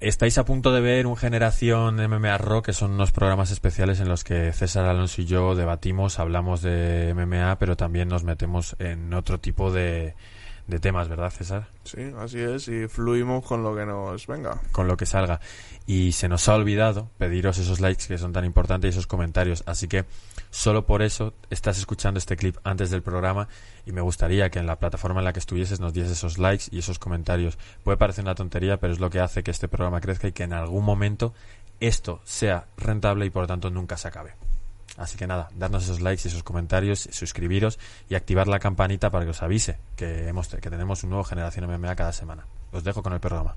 Estáis a punto de ver un Generación MMA Rock, que son unos programas especiales en los que César Alonso y yo debatimos, hablamos de MMA, pero también nos metemos en otro tipo de, de temas, ¿verdad, César? Sí, así es, y fluimos con lo que nos venga. Con lo que salga. Y se nos ha olvidado pediros esos likes que son tan importantes y esos comentarios. Así que solo por eso estás escuchando este clip antes del programa y me gustaría que en la plataforma en la que estuvieses nos dieses esos likes y esos comentarios. Puede parecer una tontería, pero es lo que hace que este programa crezca y que en algún momento esto sea rentable y por lo tanto nunca se acabe. Así que nada, darnos esos likes y esos comentarios, suscribiros y activar la campanita para que os avise que, hemos, que tenemos un nuevo Generación MMA cada semana. Os dejo con el programa.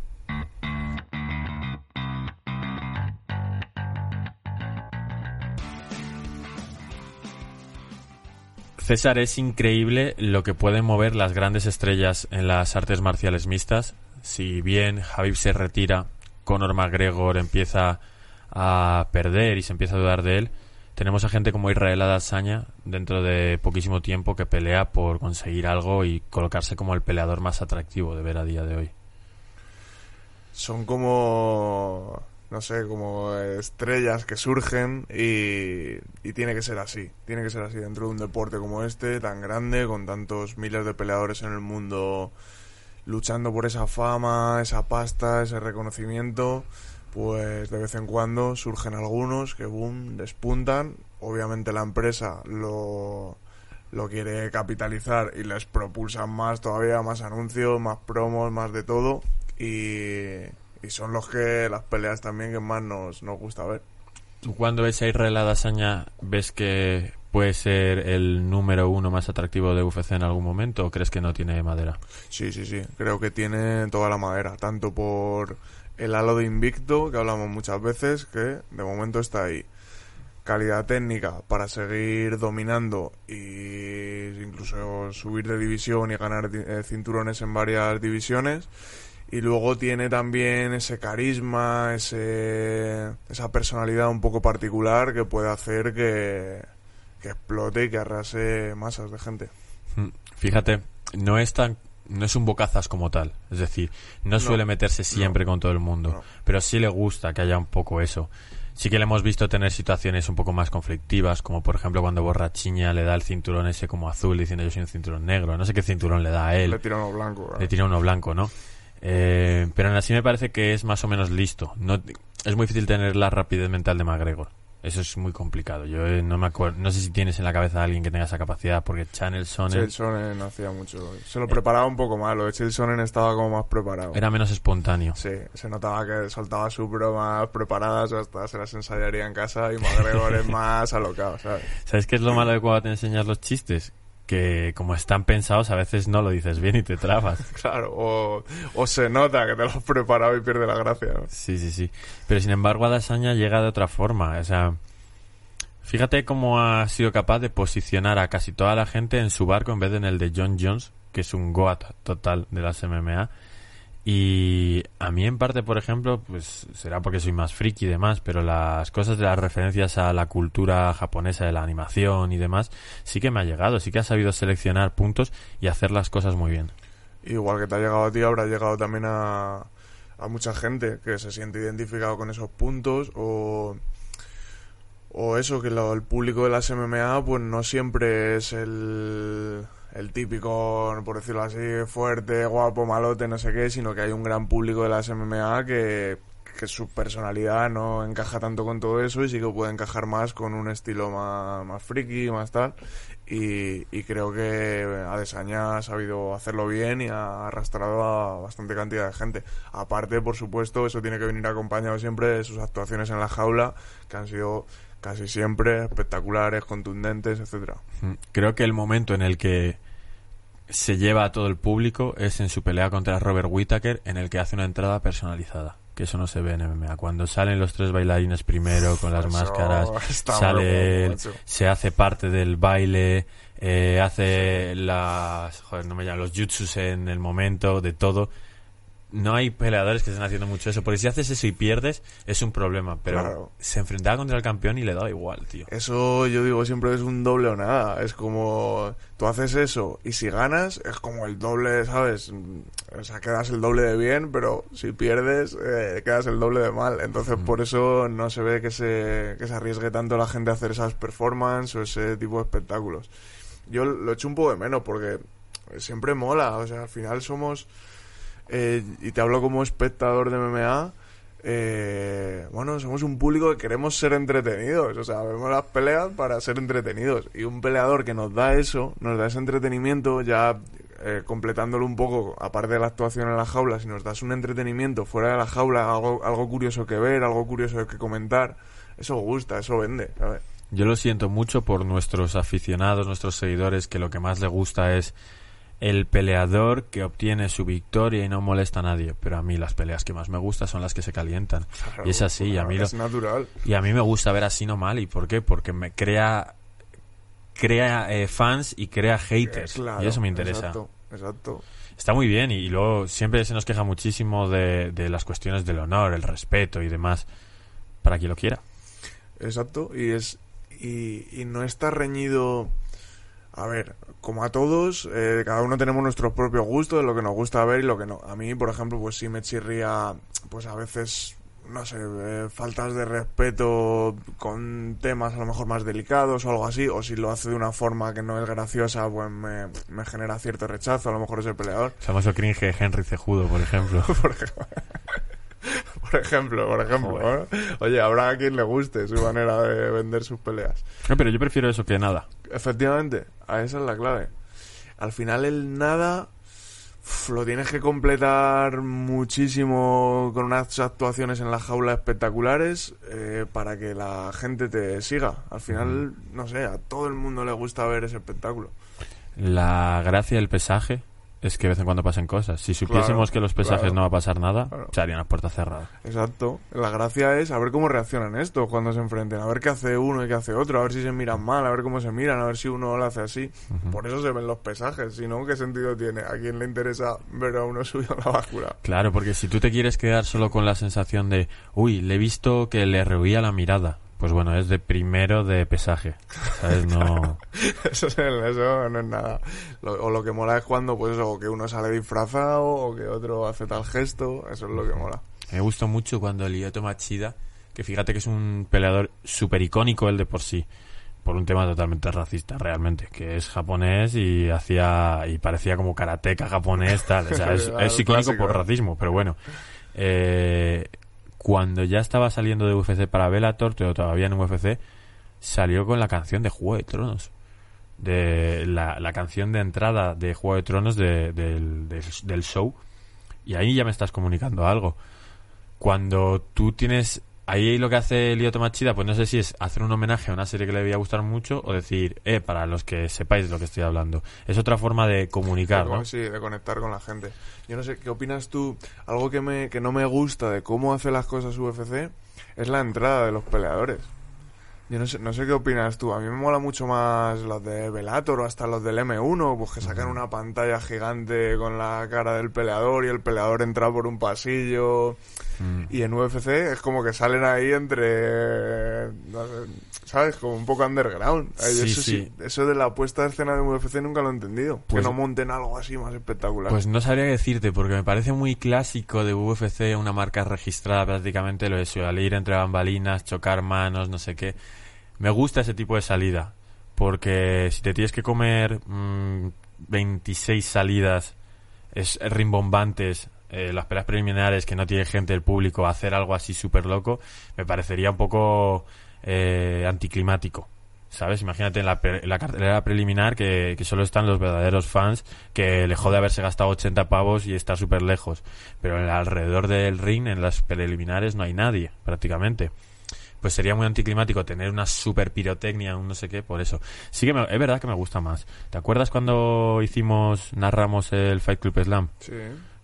César, es increíble lo que pueden mover las grandes estrellas en las artes marciales mixtas. Si bien Javib se retira, Conor McGregor empieza a perder y se empieza a dudar de él, tenemos a gente como Israel Adesanya dentro de poquísimo tiempo que pelea por conseguir algo y colocarse como el peleador más atractivo de ver a día de hoy. Son como no sé, como estrellas que surgen y, y, tiene que ser así. Tiene que ser así dentro de un deporte como este, tan grande, con tantos miles de peleadores en el mundo luchando por esa fama, esa pasta, ese reconocimiento. Pues de vez en cuando surgen algunos que, boom, despuntan. Obviamente la empresa lo, lo quiere capitalizar y les propulsan más todavía, más anuncios, más promos, más de todo. Y y son los que las peleas también que más nos, nos gusta ver. ¿Tú cuando ves a Israel Adesanya ves que puede ser el número uno más atractivo de UFC en algún momento o crees que no tiene madera? Sí, sí, sí, creo que tiene toda la madera, tanto por el halo de invicto que hablamos muchas veces, que de momento está ahí. Calidad técnica para seguir dominando y incluso subir de división y ganar eh, cinturones en varias divisiones y luego tiene también ese carisma, ese, esa personalidad un poco particular que puede hacer que, explote y que arrase masas de gente. Mm, fíjate, no es tan no es un bocazas como tal, es decir, no, suele meterse siempre con todo el mundo, pero sí le gusta que haya un poco eso. Sí que le hemos visto tener situaciones un poco más conflictivas, como por ejemplo cuando Borrachiña le da el cinturón ese como azul diciendo yo soy un cinturón negro, no sé qué cinturón le da a él. Le tira uno blanco. Le tira uno blanco, ¿no? Eh, pero aún así me parece que es más o menos listo. No, es muy difícil tener la rapidez mental de McGregor. Eso es muy complicado. Yo eh, no me acuerdo, no sé si tienes en la cabeza a alguien que tenga esa capacidad, porque Channel Sonnen... Sonnen hacía mucho. Se lo preparaba un poco más, lo de Chael Sonnen estaba como más preparado. Era menos espontáneo. Sí, se notaba que soltaba sus bromas preparadas, hasta se las ensayaría en casa y McGregor es más alocado, ¿sabes? ¿Sabes qué es lo malo de cuando te enseñas los chistes? Que como están pensados a veces no lo dices bien y te trabas. claro, o, se nota que te lo has preparado y pierde la gracia. Sí, sí, sí. Pero sin embargo Adesanya llega de otra forma. O sea, fíjate cómo ha sido capaz de posicionar a casi toda la gente en su barco en vez de en el de John Jones, que es un goat total de las MMA. Y a mí en parte, por ejemplo, pues será porque soy más friki y demás, pero las cosas de las referencias a la cultura japonesa de la animación y demás, sí que me ha llegado, sí que ha sabido seleccionar puntos y hacer las cosas muy bien. Igual que te ha llegado a ti, habrá llegado también a, a mucha gente que se siente identificado con esos puntos o, o eso, que el público de las MMA pues no siempre es el el típico, por decirlo así, fuerte, guapo, malote, no sé qué, sino que hay un gran público de las MMA que, que su personalidad no encaja tanto con todo eso y sí que puede encajar más con un estilo más, más friki, más tal. Y, y creo que Adesanya ha sabido hacerlo bien y ha arrastrado a bastante cantidad de gente. Aparte, por supuesto, eso tiene que venir acompañado siempre de sus actuaciones en la jaula, que han sido casi siempre espectaculares, contundentes, etcétera. Mm, creo que el momento en el que se lleva a todo el público es en su pelea contra Robert Whittaker, en el que hace una entrada personalizada. Que eso no se ve en MMA. Cuando salen los tres bailarines primero con las Eso máscaras, sale él, se hace parte del baile, eh, hace las, joder, no me llaman, los jutsus en el momento, de todo. No hay peleadores que estén haciendo mucho eso, porque si haces eso y pierdes, es un problema. Pero Claro. se enfrentaba contra el campeón y le daba igual, tío. Eso yo digo siempre es un doble o nada. Es como tú haces eso y si ganas es como el doble, ¿sabes? O sea, quedas el doble de bien, pero si pierdes eh, quedas el doble de mal. Entonces por eso no se ve que se, que se arriesgue tanto la gente a hacer esas performances o ese tipo de espectáculos. Yo lo echo un poco de menos porque siempre mola. O sea, al final somos... eh, y te hablo como espectador de MMA. eh, bueno, somos un público que queremos ser entretenidos. O sea, vemos las peleas para ser entretenidos. Y un peleador que nos da eso, nos da ese entretenimiento, ya eh, completándolo un poco, aparte de la actuación en la jaula, si nos das un entretenimiento fuera de la jaula, algo, algo curioso que ver, algo curioso que comentar, eso gusta, eso vende, ¿sabes? Yo lo siento mucho por nuestros aficionados, nuestros seguidores, que lo que más les gusta es el peleador que obtiene su victoria y no molesta a nadie. Pero a mí las peleas que más me gustan son las que se calientan. y es así, y a mí lo- es natural. y a mí me gusta ver así no mal. ¿Y por qué? Porque me crea crea eh, fans y crea haters. Claro, y eso me interesa. Exacto, exacto. Está muy bien y, y luego siempre se nos queja muchísimo de, de las cuestiones del honor, el respeto y demás. Para quien lo quiera. Exacto, y es y, y no está reñido. A ver, como a todos, eh, cada uno tenemos nuestros propios gustos, de lo que nos gusta ver y lo que no. A mí, por ejemplo, pues sí me chirría, pues a veces, no sé, eh, faltas de respeto con temas a lo mejor más delicados o algo así, o si lo hace de una forma que no es graciosa, pues me, me genera cierto rechazo, a lo mejor ese peleador. El famoso cringe de Henry Cejudo, por ejemplo. por ejemplo. Por ejemplo, por ejemplo. Joder. ¿no? Oye, habrá a quien le guste su manera de vender sus peleas. No, pero yo prefiero eso que nada. Efectivamente, a esa es la clave. Al final el nada lo tienes que completar muchísimo con unas actuaciones en la jaula espectaculares eh, para que la gente te siga. Al final, no sé, a todo el mundo le gusta ver ese espectáculo. La gracia del pesaje es que de vez en cuando pasen cosas. Si supiésemos Claro, que los pesajes claro. no va a pasar nada, Claro. se harían las puertas cerradas. Exacto. La gracia es a ver cómo reaccionan estos cuando se enfrenten, a ver qué hace uno y qué hace otro, a ver si se miran mal, a ver cómo se miran, a ver si uno lo hace así. Por eso se ven los pesajes, si no, ¿qué sentido tiene? ¿A quién le interesa ver a uno subido a la báscula? Claro, porque si tú te quieres quedar solo con la sensación de, uy, le he visto que le rehuía la mirada, pues bueno, es de primero de pesaje. ¿Sabes? No. Eso, es- eso no es nada. Lo- o lo que mola es cuando, pues, o que uno sale disfrazado o que otro hace tal gesto, eso es lo que mola. Me gustó mucho cuando Lyoto Machida, que fíjate que es un peleador súper icónico él de por sí, por un tema totalmente racista, realmente, que es japonés y hacía y parecía como karateca japonés, tal. O sea, es, es icónico por racismo, pero bueno. Eh, cuando ya estaba saliendo de UFC para Bellator, pero todavía en UFC, salió con la canción de Juego de Tronos. De la, la canción de entrada de Juego de Tronos de- del, del, del show. Y ahí ya me estás comunicando algo. Cuando tú tienes. Ahí lo que hace Lyoto Machida, pues no sé si es hacer un homenaje a una serie que le debía gustar mucho o decir, eh, para los que sepáis de lo que estoy hablando. Es otra forma de comunicar, ¿no? Sí, de conectar con la gente. Yo no sé, ¿qué opinas tú? Algo que, me, que no me gusta de cómo hace las cosas UFC es la entrada de los peleadores. Yo no sé, no sé qué opinas tú. A mí me mola mucho más los de Velator o hasta los del M1, pues que sacan una pantalla gigante con la cara del peleador y el peleador entra por un pasillo. Mm. Y en UFC es como que salen ahí entre. no sé, ¿Sabes? Como un poco underground. Sí, eso, sí. eso de la puesta de escena de UFC nunca lo he entendido. Pues- que no monten algo así más espectacular. Pues no sabría qué decirte, porque me parece muy clásico de UFC, una marca registrada prácticamente, lo de eso, al ir entre bambalinas, chocar manos, no sé qué. Me gusta ese tipo de salida, porque si te tienes que comer mm, 26 salidas es rimbombantes, eh, las peleas preliminares que no tiene gente del público, hacer algo así súper loco, me parecería un poco eh, anticlimático. ¿Sabes? Imagínate en la, en la cartelera preliminar que, que solo están los verdaderos fans, que le jode haberse gastado 80 pavos y estar súper lejos. Pero alrededor del ring, en las preliminares, no hay nadie, prácticamente. pues sería muy anticlimático tener una super pirotecnia, un no sé qué, por eso. Sí que me- es verdad que me gusta más. ¿Te acuerdas cuando hicimos, narramos el Fight Club Slam? Sí.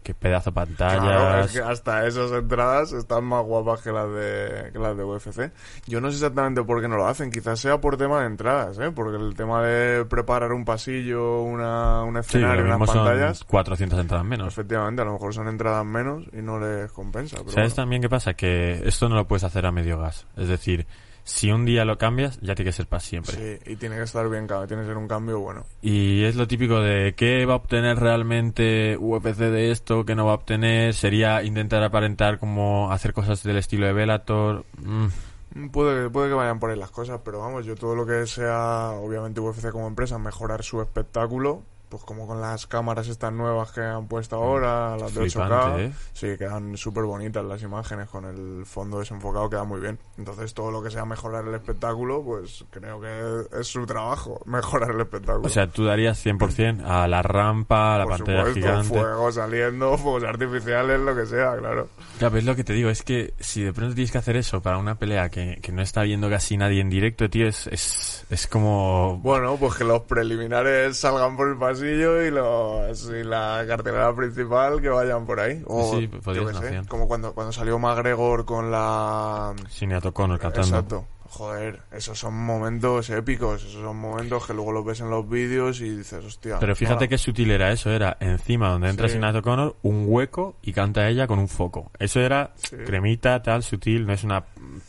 Qué pedazo de pantallas. Claro, es que hasta esas entradas están más guapas que las de que las de UFC. Yo no sé exactamente por qué no lo hacen, quizás sea por tema de entradas, ¿eh? Porque el tema de preparar un pasillo, una, un Sí, escenario, lo unas mismo son pantallas, 400 entradas menos. efectivamente, a lo mejor son entradas menos y no les compensa. Pero ¿Sabes bueno. también qué pasa? Que esto no lo puedes hacer a medio gas. Es decir, si un día lo cambias, ya tiene que ser para siempre. Sí, y tiene que estar bien, tiene que ser un cambio bueno. Y es lo típico de qué va a obtener realmente UFC de esto, qué no va a obtener. Sería intentar aparentar como hacer cosas del estilo de Bellator. Mm, Mm, Puede, puede que vayan por ahí las cosas, pero vamos, yo todo lo que sea, obviamente UFC como empresa, mejorar su espectáculo, pues como con las cámaras estas nuevas que han puesto ahora, las de 8K, Flipante, ¿eh? sí, quedan súper bonitas las imágenes con el fondo desenfocado, queda muy bien. Entonces todo lo que sea mejorar el espectáculo, pues creo que es su trabajo, mejorar el espectáculo. O sea, tú darías 100% a la rampa, a la por pantalla supuesto, gigante. fuego saliendo, fuegos artificiales, lo que sea, claro. Claro, es lo que te digo, es que si de pronto tienes que hacer eso para una pelea que, que no está viendo casi nadie en directo, tío, es, es, es como... Bueno, pues que los preliminares salgan por el pasillo y, los, y la cartelera principal que vayan por ahí. O, Sí, podría yo ser como cuando, cuando salió McGregor con la... Sinead O'Connor cantando. Exacto. Joder, esos son momentos épicos, esos son momentos que luego los ves en los vídeos y dices, hostia. Pero fíjate qué sutil era eso, era encima donde entra Sí. Sinead O'Connor, un hueco y canta ella con un foco. Eso era Sí. cremita, tal, sutil, no es una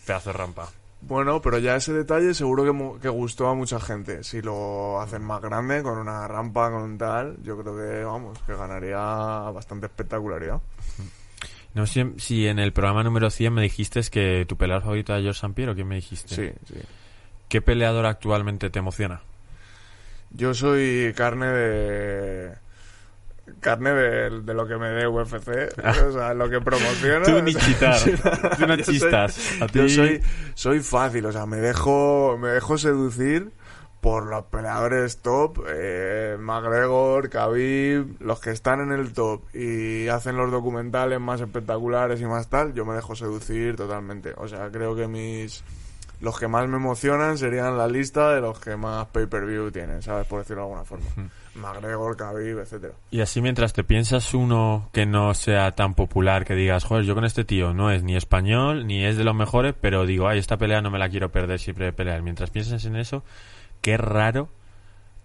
pedazo de rampa. Bueno, pero ya ese detalle seguro que, que gustó a mucha gente. Si lo hacen más grande, con una rampa, con un tal, yo creo que, vamos, que ganaría bastante espectacularidad. No sé si en el programa número 100 me dijiste que tu peleador favorito era George St. Pierre o quién me dijiste. Sí, sí. ¿Qué peleador actualmente te emociona? Yo soy carne de. Carne de, de lo que me dé UFC, o sea, lo que promociona. Tú ni chitar, Sí, tú no yo soy- chistas. A Yo soy, soy fácil, o sea, me dejo, me dejo seducir por los peleadores top, eh, McGregor, Khabib, los que están en el top y hacen los documentales más espectaculares y más tal, yo me dejo seducir totalmente. O sea, creo que mis los que más me emocionan serían la lista de los que más pay-per-view tienen, ¿sabes? Por decirlo de alguna forma. McGregor, Khabib, etcétera. Y así mientras te piensas uno que no sea tan popular, que digas, joder, yo con este tío no es ni español, ni es de los mejores, pero digo, ay, esta pelea no me la quiero perder siempre de pelear. Mientras piensas en eso, qué raro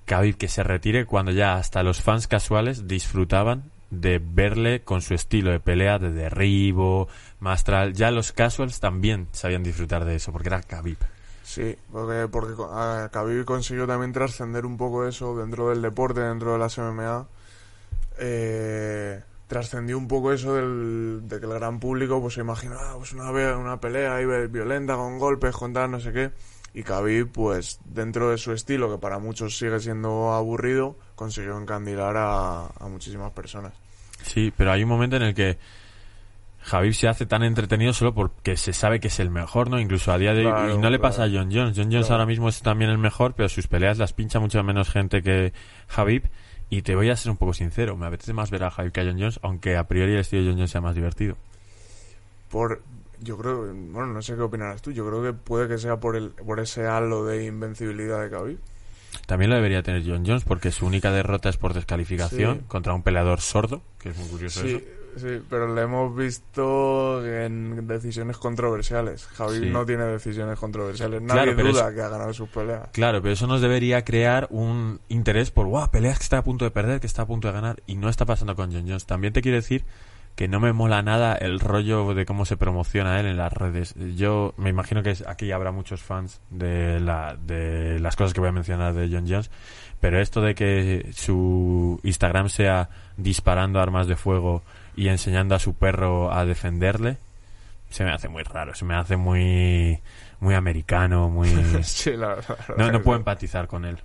Khabib que se retire cuando ya hasta los fans casuales disfrutaban de verle con su estilo de pelea, de derribo, mastral. Ya los casuals también sabían disfrutar de eso, porque era Khabib. Sí, porque, porque Khabib consiguió también trascender un poco eso dentro del deporte, dentro de las MMA. Eh, trascendió un poco eso del, de que el gran público pues se imagina ah, pues una, una pelea ahí violenta con golpes, con tal, no sé qué. Y Khabib, pues dentro de su estilo, que para muchos sigue siendo aburrido, consiguió encandilar a, a muchísimas personas. Sí, pero hay un momento en el que Javib se hace tan entretenido solo porque se sabe que es el mejor, ¿no? Incluso a día de hoy. Claro, y no le claro. pasa a John Jones. John Jones Claro. ahora mismo es también el mejor, pero sus peleas las pincha mucha menos gente que Javib. Y te voy a ser un poco sincero, me apetece más ver a Javib que a John Jones, aunque a priori el estilo de John Jones sea más divertido. por yo creo bueno no sé qué opinarás tú yo creo que puede que sea por el por ese halo de invencibilidad de Khabib También lo debería tener John Jones porque su única derrota es por descalificación Sí. contra un peleador sordo, que es muy curioso eso. sí pero le hemos visto en decisiones controversiales Sí. no tiene decisiones controversiales Claro, nadie pero duda es- que ha ganado sus peleas Claro, pero eso nos debería crear un interés por, guau, peleas que está a punto de perder, que está a punto de ganar, y no está pasando con John Jones. También te quiero decir que no me mola nada el rollo de cómo se promociona él en las redes. Yo me imagino que aquí habrá muchos fans de, la, de las cosas que voy a mencionar de John Jones, pero esto de que su Instagram sea disparando armas de fuego y enseñando a su perro a defenderle, se me hace muy raro, se me hace muy, muy americano, muy... sí la, la verdad No, no puedo empatizar con él.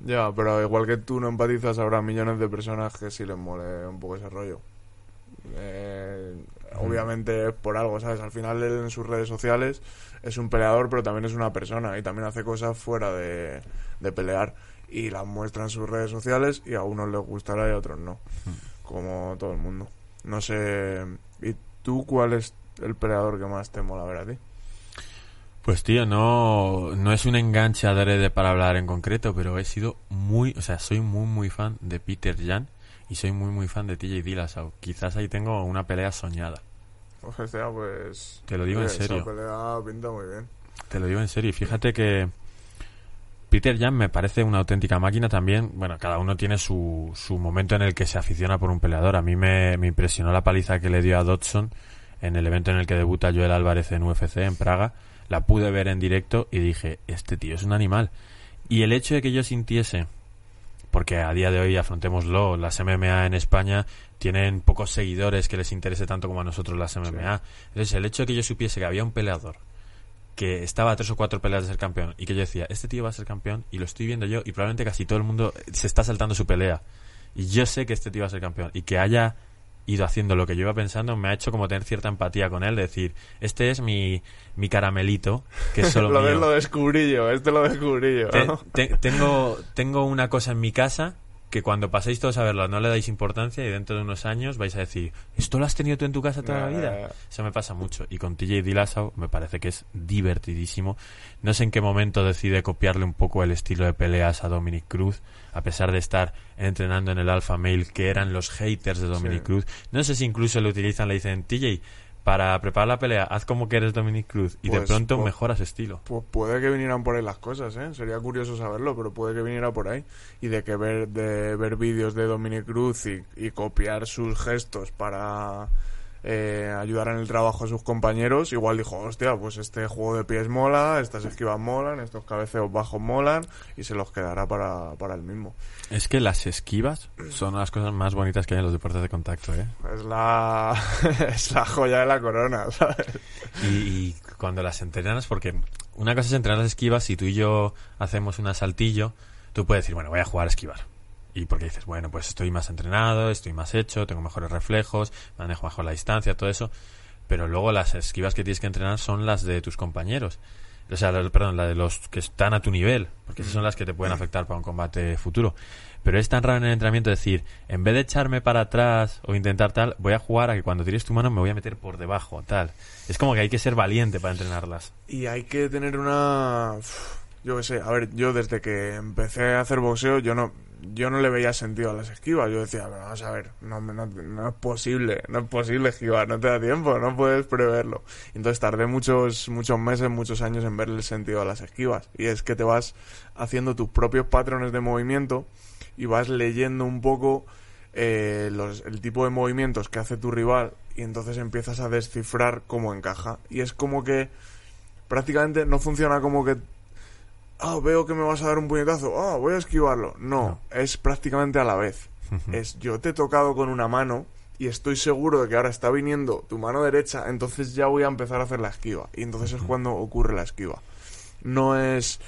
ya pero igual que tú no empatizas habrá millones de personas que sí les mole un poco ese rollo Eh, obviamente por algo, ¿sabes? Al final él en sus redes sociales es un peleador, pero también es una persona y también hace cosas fuera de, de pelear y las muestra en sus redes sociales y a unos les gustará y a otros no, como todo el mundo. No sé, ¿y tú cuál es el peleador que más te mola ver a ti? Pues tío, no, no es un enganche adrede para hablar en concreto, pero he sido muy, o sea, soy muy muy fan de Peter Jan y soy muy muy fan de TJ Dillashaw. Quizás ahí tengo una pelea soñada. O sea, pues... Te lo digo en esa serio. pelea pinta muy bien. Te lo digo en serio. Y fíjate que Peter Jan me parece una auténtica máquina también. Bueno, cada uno tiene su, su momento en el que se aficiona por un peleador. A mí me, me impresionó la paliza que le dio a Dodson en el evento en el que debuta Joel Álvarez en UFC en Praga. La pude ver en directo y dije, este tío es un animal. Y el hecho de que yo sintiese, porque a día de hoy, afrontémoslo, las MMA en España tienen pocos seguidores que les interese tanto como a nosotros las MMA. Entonces, el hecho de que yo supiese que había un peleador que estaba a tres o cuatro peleas de ser campeón y que yo decía, este tío va a ser campeón y lo estoy viendo yo y probablemente casi todo el mundo se está saltando su pelea. Y yo sé que este tío va a ser campeón y que haya ido haciendo lo que yo iba pensando me ha hecho como tener cierta empatía con él, de decir, este es mi, mi caramelito, que es solo lo, de- mío. lo descubrí yo, este lo descubrí yo. Te- tengo, tengo una cosa en mi casa que cuando paséis todos a verla no le dais importancia y dentro de unos años vais a decir, ¿esto lo has tenido tú en tu casa toda la vida? Eso me pasa mucho. Y con TJ Dillashaw me parece que es divertidísimo. No sé en qué momento decide copiarle un poco el estilo de peleas a Dominic Cruz, a pesar de estar entrenando en el Alpha Male, que eran los haters de Dominic Sí. Cruz. No sé si incluso le utilizan, le dicen, TJ, para preparar la pelea, haz como que eres Dominic Cruz y de Pues, pronto pues- mejora su estilo. Pues puede que vinieran por ahí las cosas, ¿eh? Sería curioso saberlo, pero puede que viniera por ahí. Y de que ver, de ver vídeos de Dominic Cruz y, y copiar sus gestos para eh, ayudar en el trabajo a sus compañeros, igual dijo, hostia, pues este juego de pies mola, estas esquivas molan, estos cabeceos bajos molan, y se los quedará para, para el mismo. Es que las esquivas son las cosas más bonitas que hay en los deportes de contacto, ¿eh? Es la, es la joya de la corona, ¿sabes? Y, y cuando las entrenas, porque una cosa es entrenar las esquivas, si tú y yo hacemos un asaltillo, tú puedes decir, bueno, voy a jugar a esquivar. Y porque dices, bueno, pues estoy más entrenado, estoy más hecho, tengo mejores reflejos, manejo mejor la distancia, todo eso. Pero luego las esquivas que tienes que entrenar son las de tus compañeros. O sea, la- perdón, la de los que están a tu nivel, porque esas son las que te pueden afectar para un combate futuro. Pero es tan raro en el entrenamiento decir, en vez de echarme para atrás o intentar tal, voy a jugar a que cuando tires tu mano me voy a meter por debajo, tal. Es como que hay que ser valiente para entrenarlas. Y hay que tener una... Yo qué sé, a ver, yo desde que empecé a hacer boxeo, yo no yo no le veía sentido a las esquivas. Yo decía, "Pero vamos a ver, no, no, no es posible, no es posible esquivar, no te da tiempo, no puedes preverlo. Entonces tardé muchos, muchos meses, muchos años en verle el sentido a las esquivas. Y es que te vas haciendo tus propios patrones de movimiento y vas leyendo un poco eh, los, el tipo de movimientos que hace tu rival y entonces empiezas a descifrar cómo encaja. Y es como que prácticamente no funciona como que ah, veo que me vas a dar un puñetazo, ah, voy a esquivarlo. No, es prácticamente a la vez. Es yo te he tocado con una mano y estoy seguro de que ahora está viniendo tu mano derecha, entonces ya voy a empezar a hacer la esquiva. Y entonces es cuando ocurre la esquiva. No es...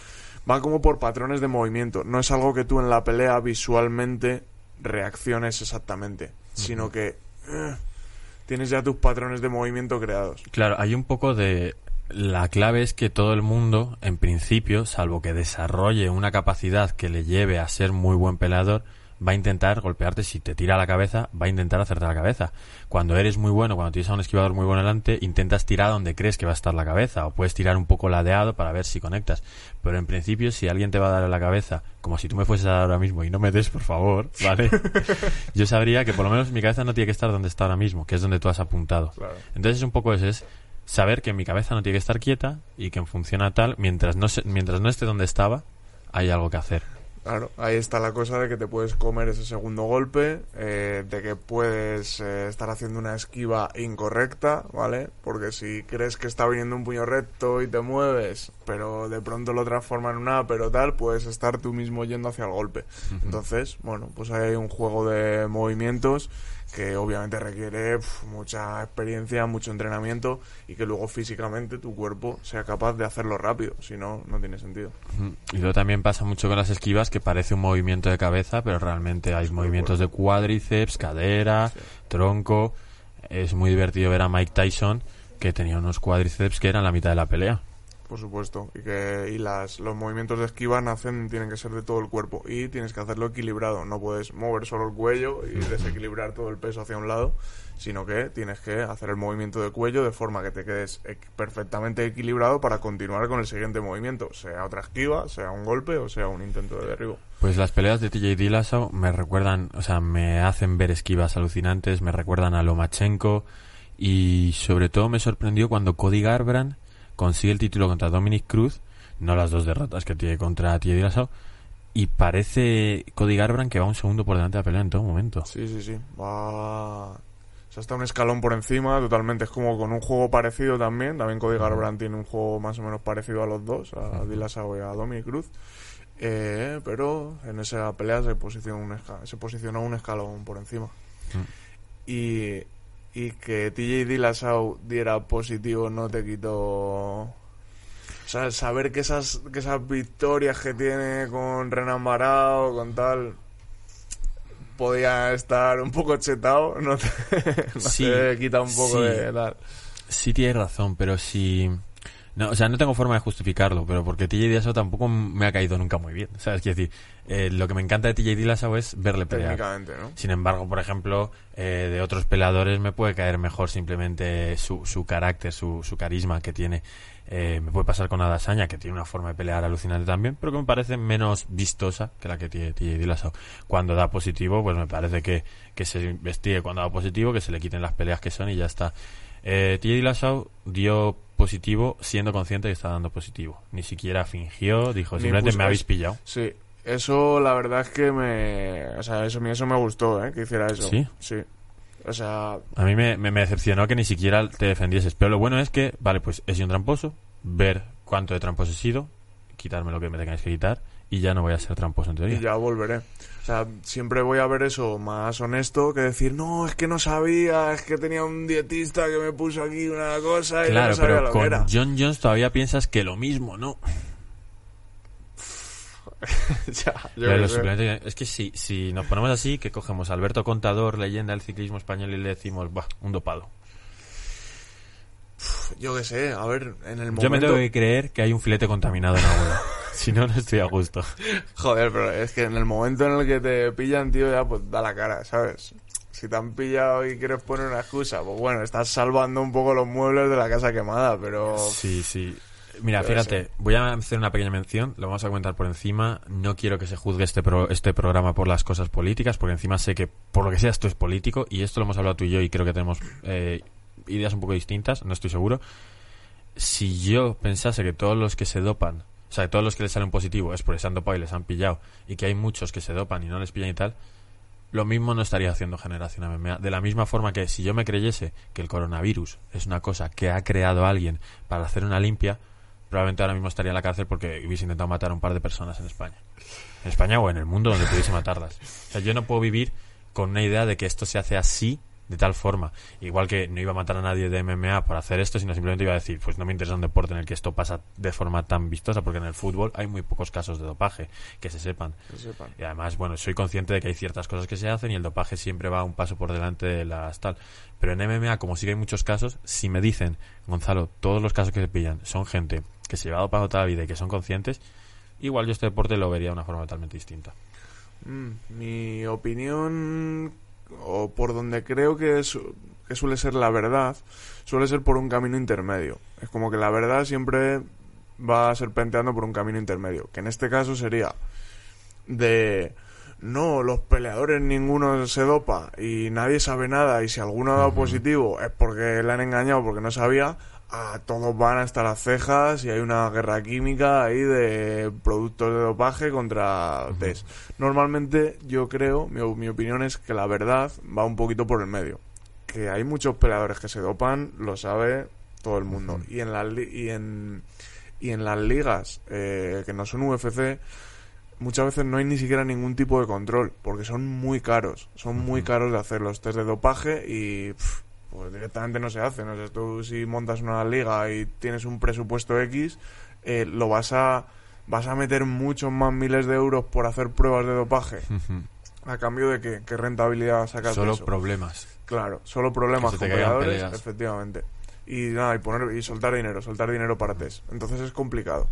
Va como por patrones de movimiento. No es algo que tú en la pelea visualmente reacciones exactamente, sino que eh, tienes ya tus patrones de movimiento creados. Claro, hay un poco de... La clave es que todo el mundo, en principio, salvo que desarrolle una capacidad que le lleve a ser muy buen peleador, va a intentar golpearte. Si te tira la cabeza, va a intentar hacerte la cabeza. Cuando eres muy bueno, cuando tienes a un esquivador muy bueno delante, intentas tirar donde crees que va a estar la cabeza. O puedes tirar un poco ladeado para ver si conectas. Pero en principio, si alguien te va a dar a la cabeza, como si tú me fueses a dar ahora mismo y no me des, por favor, ¿vale? Yo sabría que por lo menos mi cabeza no tiene que estar donde está ahora mismo, que es donde tú has apuntado. Claro. Entonces un poco eso es saber que mi cabeza no tiene que estar quieta y que funciona tal, mientras no, se- mientras no esté donde estaba, hay algo que hacer. Claro, ahí está la cosa de que te puedes comer ese segundo golpe, eh, de que puedes eh, estar haciendo una esquiva incorrecta, ¿vale? Porque si crees que está viniendo un puño recto y te mueves, pero de pronto lo transforma en una, pero tal, puedes estar tú mismo yendo hacia el golpe. Entonces, bueno, pues hay un juego de movimientos que obviamente requiere pf, mucha experiencia, mucho entrenamiento y que luego físicamente tu cuerpo sea capaz de hacerlo rápido, si no, no tiene sentido. Y luego también pasa mucho con las esquivas que parece un movimiento de cabeza, pero realmente hay movimientos de cuádriceps, cadera, tronco. Es muy divertido ver a Mike Tyson que tenía unos cuádriceps que eran la mitad de la pelea. Por supuesto. Y que y las, los movimientos de esquiva nacen, tienen que ser de todo el cuerpo. Y tienes que hacerlo equilibrado. No puedes mover solo el cuello y desequilibrar todo el peso hacia un lado, sino que tienes que hacer el movimiento de cuello de forma que te quedes perfectamente equilibrado para continuar con el siguiente movimiento. Sea otra esquiva, sea un golpe o sea un intento de derribo. Pues las peleas de TJ Dillashaw me recuerdan, o sea, me hacen ver esquivas alucinantes, me recuerdan a Lomachenko y sobre todo me sorprendió cuando Cody Garbrandt consigue el título contra Dominic Cruz, no las dos derrotas que tiene contra TJ Dillashaw, y parece Cody Garbrandt que va un segundo por delante de la pelea en todo momento. Sí, sí, sí. Va. O sea, está un escalón por encima, totalmente. Es como con un juego parecido también. También Cody Garbrandt tiene un juego más o menos parecido a los dos, a Dillashaw y a Dominic Cruz. Eh, pero en esa pelea se posicionó un, esca- se posicionó un escalón por encima. Mm. Y, y que TJ Dillashaw diera positivo no te quitó... O sea, saber que esas, que esas victorias que tiene con Renan Barao, con tal, podía estar un poco chetado, no te, no Sí, te quita un poco sí. de tal. Sí tienes razón, pero si... No, o sea, no tengo forma de justificarlo, pero porque TJ Dillashaw tampoco me ha caído nunca muy bien. ¿Sabes? Quiero decir, eh, lo que me encanta de TJ Dillashaw es verle pelear. Técnicamente, ¿no? Sin embargo, por ejemplo, eh, de otros peleadores me puede caer mejor simplemente su, su carácter, su, su carisma que tiene. Eh, me puede pasar con Adasaña, que tiene una forma de pelear alucinante también, pero que me parece menos vistosa que la que tiene TJ Dillashaw. Cuando da positivo, pues me parece que, que se investigue cuando da positivo, que se le quiten las peleas que son y ya está. Eh, TJ Dillashaw dio positivo siendo consciente que estaba dando positivo. Ni siquiera fingió, dijo, Ni simplemente me habéis pillado. Sí, eso la verdad es que me... O sea, eso, eso me gustó, ¿eh? Que hiciera eso. ¿Sí? Sí. O sea, A mí me, me, me decepcionó que ni siquiera te defendieses. Pero lo bueno es que, vale, pues he sido un tramposo, ver cuánto de tramposo he sido, quitarme lo que me tengáis que quitar y ya no voy a ser tramposo en teoría. y ya volveré. O sea, siempre voy a ver eso más honesto que decir, no, es que no sabía, es que tenía un dietista que me puso aquí una cosa y Claro, no sabía pero lo que con era. John Jones todavía piensas que lo mismo, ¿no? ya, yo Pero es que si, si nos ponemos así, que cogemos a Alberto Contador, leyenda del ciclismo español, y le decimos, bah, un dopado. Yo qué sé, a ver, en el momento... Yo me tengo que creer que hay un filete contaminado en agua. si no, no estoy a gusto. Joder, pero es que en el momento en el que te pillan, tío, ya pues da la cara, ¿sabes? Si te han pillado y quieres poner una excusa, pues bueno, estás salvando un poco los muebles de la casa quemada, pero... Sí, sí. Mira, fíjate, voy a hacer una pequeña mención, lo vamos a comentar por encima. No quiero que se juzgue este, pro- este programa por las cosas políticas, porque encima sé que por lo que sea esto es político, y esto lo hemos hablado tú y yo, y creo que tenemos eh, ideas un poco distintas, no estoy seguro. Si yo pensase que todos los que se dopan, o sea, que todos los que les salen positivo es porque se han dopado y les han pillado, y que hay muchos que se dopan y no les pillan y tal, lo mismo no estaría haciendo Generación MMA. De la misma forma que si yo me creyese que el coronavirus es una cosa que ha creado alguien para hacer una limpia, probablemente ahora mismo estaría en la cárcel porque hubiese intentado matar a un par de personas en España. En España o en el mundo donde pudiese matarlas. O sea, yo no puedo vivir con una idea de que esto se hace así, de tal forma. Igual que no iba a matar a nadie de MMA por hacer esto, sino simplemente iba a decir, pues no me interesa un deporte en el que esto pasa de forma tan vistosa, porque en el fútbol hay muy pocos casos de dopaje, que se sepan. Que sepan. Y además, bueno, soy consciente de que hay ciertas cosas que se hacen y el dopaje siempre va un paso por delante de las tal. Pero en MMA, como sí que hay muchos casos, si me dicen, Gonzalo, todos los casos que se pillan son gente que se lleva dopado toda la vida y que son conscientes, igual yo este deporte lo vería de una forma totalmente distinta. Mm, mi opinión, o por donde creo que, su- que suele ser la verdad, suele ser por un camino intermedio. Es como que la verdad siempre va serpenteando por un camino intermedio, que en este caso sería de no, los peleadores ninguno se dopa y nadie sabe nada y si alguno ha dado positivo es porque le han engañado porque no sabía, a todos van hasta las cejas y hay una guerra química ahí de productos de dopaje contra test. Normalmente yo creo, mi, mi opinión es que la verdad va un poquito por el medio. Que hay muchos peleadores que se dopan, lo sabe todo el mundo. Y en las li- y en y en las ligas eh, que no son UFC muchas veces no hay ni siquiera ningún tipo de control porque son muy caros son muy caros de hacer los test de dopaje y pues directamente no se hacen o sea tú si montas una liga y tienes un presupuesto X eh, lo vas a vas a meter muchos más miles de euros por hacer pruebas de dopaje a cambio de que, qué rentabilidad sacas de Solo eso problemas. Claro, solo problemas con peleas. efectivamente. y nada, y poner y soltar dinero, soltar dinero para test. Entonces es complicado.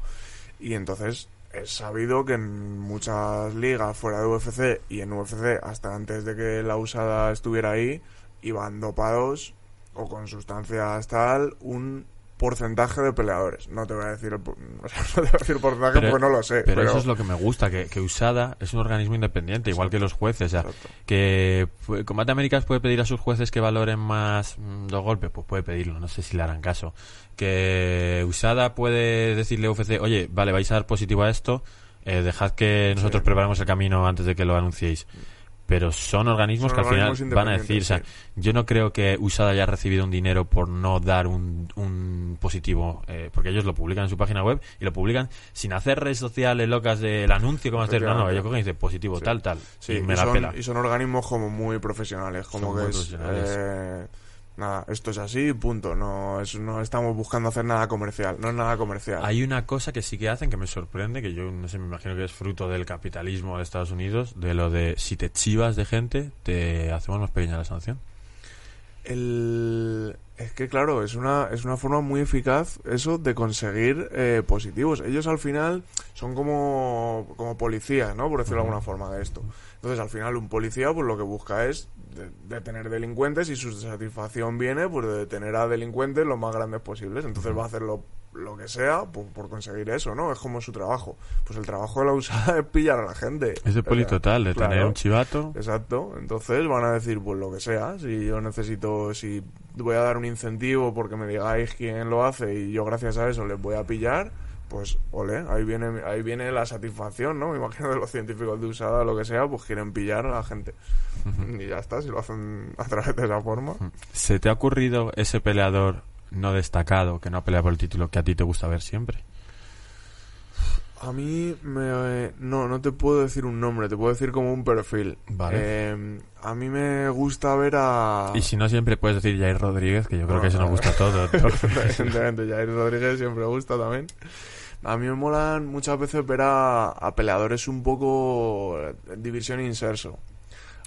Y entonces es sabido que en muchas ligas fuera de UFC y en UFC hasta antes de que la usada estuviera ahí iban dopados o con sustancias tal un porcentaje de peleadores. No te voy a decir el, po- o sea, no te voy a decir porcentaje porque no lo sé. Pero, eso es lo que me gusta, que, que USADA es un organismo independiente, igual que los jueces. O sea, que Combate Américas puede pedir a sus jueces que valoren más mm, los golpes, pues puede pedirlo, no sé si le harán caso. Que USADA puede decirle a UFC, oye, vale, vais a dar positivo a esto, eh, dejad que nosotros preparemos el camino antes de que lo anunciéis. Pero son organismos Son que al final van a decir, o sea, yo no creo que USADA haya recibido un dinero por no dar un, un positivo, eh, porque ellos lo publican en su página web y lo publican sin hacer redes sociales locas del anuncio, como hacer, no, no, ellos cogen y dicen positivo, Sí. tal, tal, Sí, y y, me la son, pela. y son organismos como muy profesionales, como Son que es profesionales. eh, nada, esto es así, punto. No es, no estamos buscando hacer nada comercial, no es nada comercial. Hay una cosa que sí que hacen que me sorprende, que yo no sé, me imagino que es fruto del capitalismo de Estados Unidos, de lo de si te chivas de gente, te hacemos más pequeña la sanción. El... Es que claro, es una, es una forma muy eficaz eso de conseguir eh, positivos. Ellos al final son como, como policías, ¿no? Por decirlo de alguna forma de esto. Entonces al final un policía pues lo que busca es de- detener delincuentes y su satisfacción viene pues de detener a delincuentes lo más grandes posibles. Entonces va a hacer lo, lo que sea por, por conseguir eso, ¿no? Es como su trabajo. Pues el trabajo de la usada es pillar a la gente. Es de O poli total, de tener un chivato. Exacto, entonces van a decir pues lo que sea, si yo necesito, si voy a dar un incentivo porque me digáis quién lo hace y yo gracias a eso les voy a pillar, pues ole, ahí viene, ahí viene la satisfacción, ¿no? Me imagino de los científicos de usada lo que sea, pues quieren pillar a la gente. Y ya está, si lo hacen a través de esa forma. ¿Se te ha ocurrido ese peleador no destacado que no ha peleado por el título que a ti te gusta ver siempre? A mí me, no, no te puedo decir un nombre, te puedo decir como un perfil. Vale. Eh, a mí me gusta ver a... Y si no, siempre puedes decir Jair Rodríguez, que yo creo que eso nos gusta a todos. Evidentemente, Jair Rodríguez siempre gusta también. A mí me molan muchas veces ver a, a peleadores un poco en división inserso.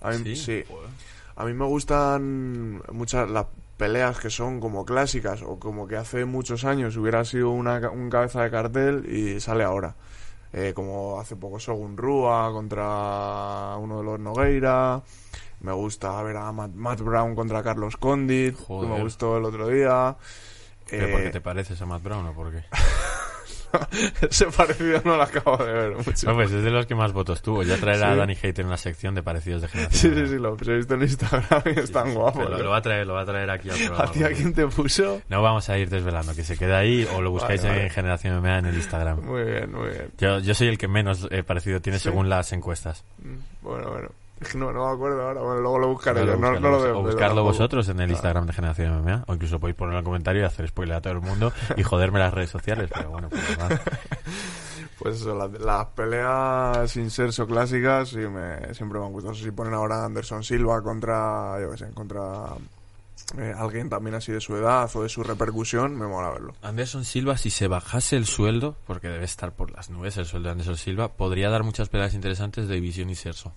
A mí, sí. A mí me gustan muchas las peleas que son como clásicas o como que hace muchos años hubiera sido una, un cabeza de cartel y sale ahora. Eh, como hace poco Shogun Rua contra uno de los Nogueira. Me gusta ver a Matt, Matt Brown contra Carlos Condit, que me gustó el otro día. ¿Pero Eh, por qué te pareces a Matt Brown o por qué? Ese parecido no lo acabo de ver mucho. No, pues es de los que más votos tuvo. Ya traerá a Sí. Danny Hater en la sección de parecidos de Sí, generación. sí, sí, lo he visto en Instagram y están guapos. Pero ¿eh? lo va a traer, lo va a traer aquí al programa. ¿A ti a quién te puso? No vamos a ir desvelando, que se quede ahí o lo buscáis Vale, vale. en Generación MMA en el Instagram. Muy bien, muy bien. Yo, yo soy el que menos eh, parecido tiene ¿Sí? según las encuestas. Mm, Bueno, bueno. No, no me acuerdo ahora. Bueno, luego lo buscaré. Yo. No, lo o veo. buscarlo vosotros en el Instagram de Generación MMA. O incluso podéis poner en el comentario y hacer spoiler a todo el mundo y joderme las redes sociales. Pero bueno, pues nada. Pues eso, las, las peleas sin ser so clásicas sí me, siempre me han gustado. Si ponen ahora a Anderson Silva contra, yo qué sé, contra eh, alguien también así de su edad o de su repercusión, me mola verlo. Anderson Silva, si se bajase el sueldo, porque debe estar por las nubes el sueldo de Anderson Silva, podría dar muchas peleas interesantes de división y serso.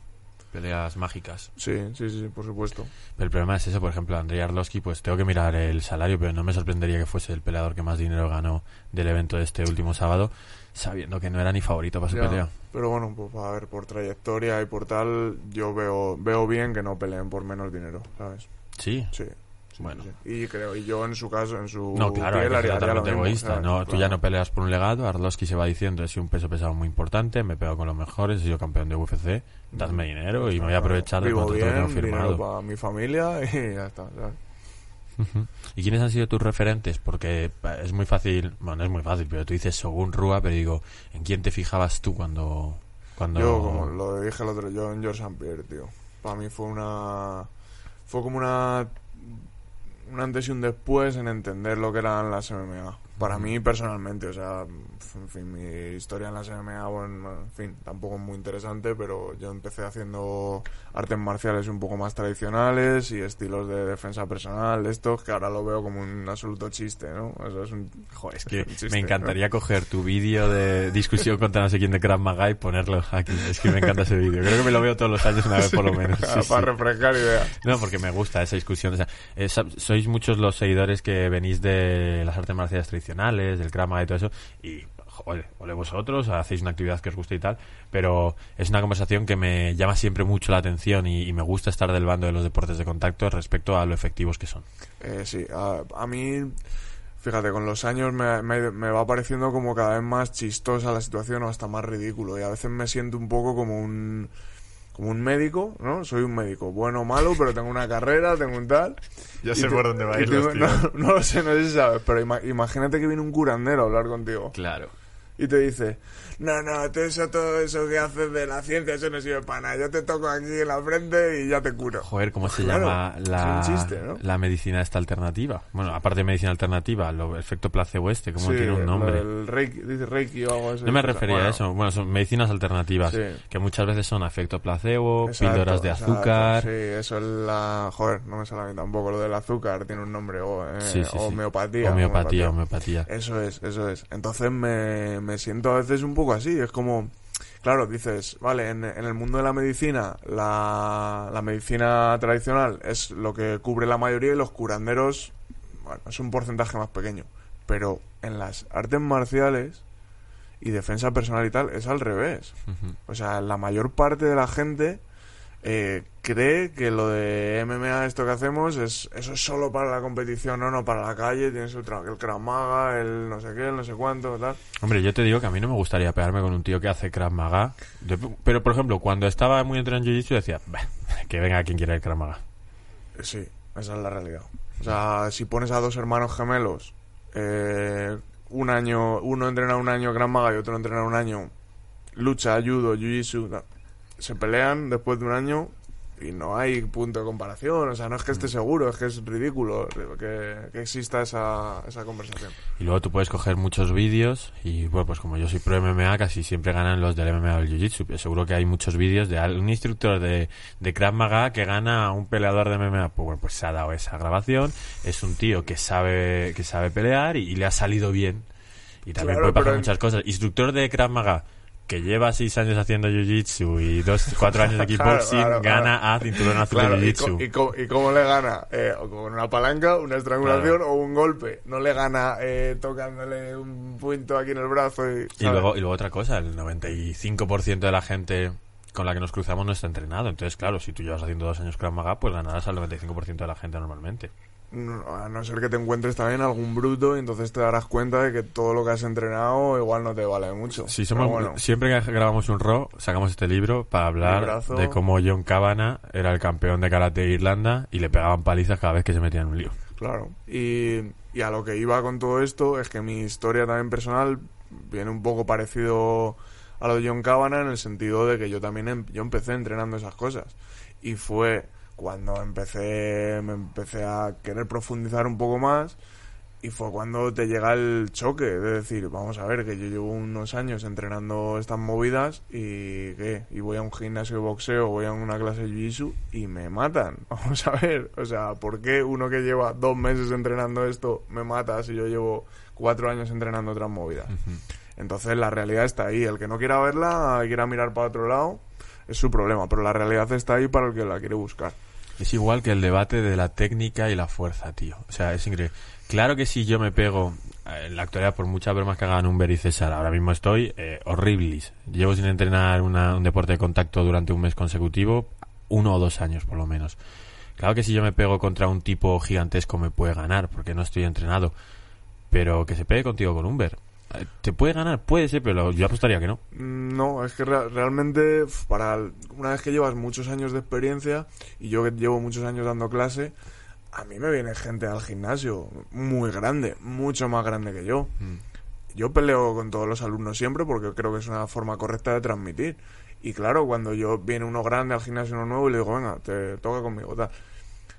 Peleas mágicas. Sí, sí, sí, por supuesto. Pero el problema es eso, por ejemplo, Andrei Arlovski, pues tengo que mirar el salario, pero no me sorprendería que fuese el peleador que más dinero ganó del evento de este último sábado, sabiendo que no era ni favorito para su Ya, pelea. Pero bueno, pues a ver, por trayectoria y por tal, yo veo, veo bien que no peleen por menos dinero, ¿sabes? Sí. Sí. Sí, Bueno. sí. Y creo, y yo en su caso, en su No, claro, hay piel que ser totalmente egoísta. No, tú ya Claro. no peleas por un legado. Arlovski se va diciendo, he sido un peso pesado muy importante, me he pegado con los mejores, he sido campeón de UFC, dadme dinero y me voy a aprovechar del contrato que tengo bien, firmado. para mi familia y ya está. ¿Y quiénes han sido tus referentes? Porque es muy fácil, bueno, no es muy fácil, pero tú dices Shogun Rua, pero digo, ¿en quién te fijabas tú cuando... cuando... Yo, como lo dije el otro, yo en George St. Pierre, tío. Para mí fue una. Fue como una. Un antes y un después en entender lo que eran las MMA. Para mí personalmente, o sea, en fin, mi historia en la MMA, bueno, en fin, tampoco es muy interesante, pero yo empecé haciendo artes marciales un poco más tradicionales y estilos de defensa personal, estos que ahora lo veo como un absoluto chiste, ¿no? Eso es un... Joder, es que me encantaría coger tu vídeo de discusión contra no sé quién de Krav Maga y ponerlo aquí. Es que me encanta ese vídeo. Creo que me lo veo todos los años una vez por lo menos. para refrescar ideas. No, porque me gusta esa discusión. O sea, sois muchos los seguidores que venís de las artes marciales tradicionales, del Krav Maga y todo eso, y joder, ole vosotros, hacéis una actividad que os guste y tal, pero es una conversación que me llama siempre mucho la atención y, me gusta estar del bando de los deportes de contacto respecto a lo efectivos que son. Eh, sí, a, mí, fíjate, con los años me, me, va pareciendo como cada vez más chistosa la situación o hasta más ridículo y a veces me siento un poco como un como un médico, ¿no? Soy un médico, bueno o malo, pero tengo una carrera, tengo un tal. Ya sé por dónde va a ir. no, lo sé, no sé si sabes, pero imagínate que viene un curandero a hablar contigo. Claro. Y te dice, no, no, todo eso, todo eso que haces de la ciencia, eso no sirve para nada. Yo te toco aquí en la frente y ya te curo. Joder, ¿cómo se llama la, la medicina esta alternativa? Bueno, aparte de medicina alternativa, el efecto placebo este, ¿cómo tiene un nombre? El reiki, dice reiki o algo así. No me refería a eso. Bueno, son medicinas alternativas, que muchas veces son efecto placebo, píldoras de azúcar. Sí, eso es la... Joder, no me sale a mí tampoco. Lo del azúcar tiene un nombre, o, eh, homeopatía, homeopatía. Homeopatía, Eso es, eso es. Entonces me, me siento a veces un poco así. Es como, claro, dices, vale, en, el mundo de la medicina, la, la, medicina tradicional es lo que cubre la mayoría y los curanderos, bueno, es un porcentaje más pequeño. Pero en las artes marciales y defensa personal y tal, es al revés. O sea, la mayor parte de la gente eh, cree que lo de MMA, esto que hacemos, es eso es solo para la competición, no, no, para la calle, tienes el, el Krav Maga, el no sé qué, el no sé cuánto, tal. Hombre, yo te digo que a mí no me gustaría pegarme con un tío que hace Krav Maga, pero por ejemplo, cuando estaba muy entrenado en Jiu-Jitsu decía, que venga quien quiera el Krav Maga. Sí, esa es la realidad. O sea, si pones a dos hermanos gemelos, eh, un año, uno entrena un año Krav Maga y otro entrena un año lucha, judo, jiu-jitsu, se pelean después de un año y no hay punto de comparación. O sea, no es que esté mm. seguro, es que es ridículo que, exista esa, esa conversación. Y luego tú puedes coger muchos vídeos y, bueno, pues como yo soy pro MMA, casi siempre ganan los del MMA o el Jiu-Jitsu. Seguro que hay muchos vídeos de un instructor de, de Krav Maga que gana a un peleador de MMA. Pues bueno, pues se ha dado esa grabación. Es un tío que sabe, que sabe pelear y, le ha salido bien. Y también puede pasar muchas cosas. Instructor de Krav Maga que lleva seis años haciendo jiu-jitsu y dos, cuatro años de kickboxing, gana a cinturón azul de jiu-jitsu. ¿Y, cómo le gana? Eh, con una palanca, una estrangulación o un golpe. No le gana eh, tocándole un punto aquí en el brazo. Y, y, luego, y luego otra cosa, el 95% de la gente con la que nos cruzamos no está entrenado. Entonces, claro, si tú llevas haciendo dos años Krav Maga, pues ganarás al 95% de la gente normalmente a no ser que te encuentres también algún bruto y entonces te darás cuenta de que todo lo que has entrenado igual no te vale mucho. Sí, somos, siempre que grabamos un RAW sacamos este libro para hablar de cómo John Cabana era el campeón de karate de Irlanda y le pegaban palizas cada vez que se metía en un lío. Claro, y, y a lo que iba con todo esto es que mi historia también personal viene un poco parecido a lo de John Cabana en el sentido de que yo también em, yo empecé entrenando esas cosas y fue cuando empecé, me empecé a querer profundizar un poco más y fue cuando te llega el choque de decir, vamos a ver, que yo llevo unos años entrenando estas movidas y ¿qué? Y voy a un gimnasio de boxeo, voy a una clase de jiu-jitsu y me matan. Vamos a ver, o sea, ¿por qué uno que lleva dos meses entrenando esto me mata si yo llevo cuatro años entrenando otras movidas? Entonces la realidad está ahí. El que no quiera verla, quiera mirar para otro lado, es su problema, pero la realidad está ahí para el que la quiere buscar. Es igual que el debate de la técnica y la fuerza, tío. O sea, es increíble. Claro que si yo me pego eh, en la actualidad, por muchas bromas que hagan Humber y César, ahora mismo estoy eh, horribles. Llevo sin entrenar un deporte de contacto durante un mes consecutivo, uno o dos años por lo menos. Claro que si yo me pego contra un tipo gigantesco me puede ganar, porque no estoy entrenado. Pero que se pegue contigo con Humber. ¿Te puede ganar? Puede ser, pero yo apostaría que no. Mm, no, es que realmente para una vez que llevas muchos años de experiencia y yo que llevo muchos años dando clase, a mí me viene gente al gimnasio muy grande, mucho más grande que yo. Mm. Yo peleo con todos los alumnos siempre porque creo que es una forma correcta de transmitir. Y claro, cuando yo viene uno grande al gimnasio, uno nuevo, y le digo, venga, te toca conmigo, tal.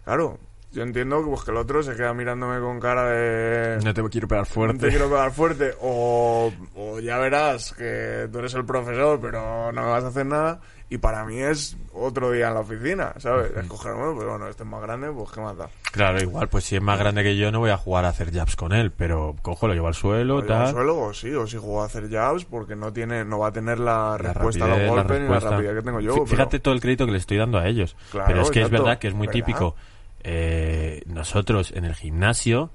Claro, yo entiendo que, pues, que el otro se queda mirándome con cara de... No te quiero pegar No te fuerte. quiero pegar fuerte. O, o ya verás que tú eres el profesor, pero no me vas a hacer nada. Y para mí es otro día en la oficina, ¿sabes? Es coger, bueno, pues bueno, este es más grande, pues qué más da. Claro, igual, pues si es más grande que yo, no voy a jugar a hacer jabs con él, pero cojo, lo llevo al suelo, O lleva al tal. suelo, o sí, o si juego a hacer jabs, porque no tiene, no va a tener la, La respuesta a rapidez, los la golpes ni la rapidez que tengo yo. Fí- pero- Fíjate todo el crédito que le estoy dando a ellos. Claro, pero es que es verdad que es muy ¿Verdad? típico. Eh, nosotros en el gimnasio,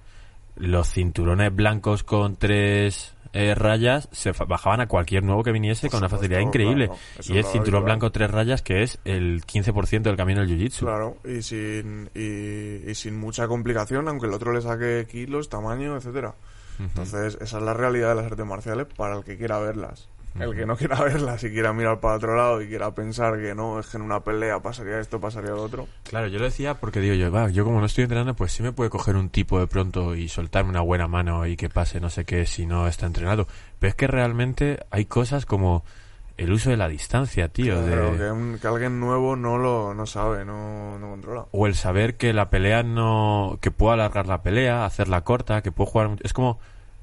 los cinturones blancos con tres eh, rayas se bajaban a cualquier nuevo que viniese con una facilidad increíble. claro. Y es cinturón blanco tres rayas, que es el 15% del camino del jiu-jitsu. Claro, y sin, y, y sin mucha complicación, aunque el otro le saque kilos, tamaño, etcétera. Entonces, esa es la realidad de las artes marciales para el que quiera verlas. El que no quiera verlas y quiera mirar para otro lado y quiera pensar que no, es que en una pelea pasaría esto, pasaría lo otro. Claro, yo lo decía porque digo yo, va, yo como no estoy entrenando, pues sí me puede coger un tipo de pronto y soltarme una buena mano y que pase no sé qué si no está entrenado. Pero es que realmente hay cosas como el uso de la distancia, tío. Claro, de- que, un- que alguien nuevo no lo no sabe, no, no controla. O el saber que la pelea no... que puedo alargar la pelea, hacerla corta, que puedo jugar... Es como...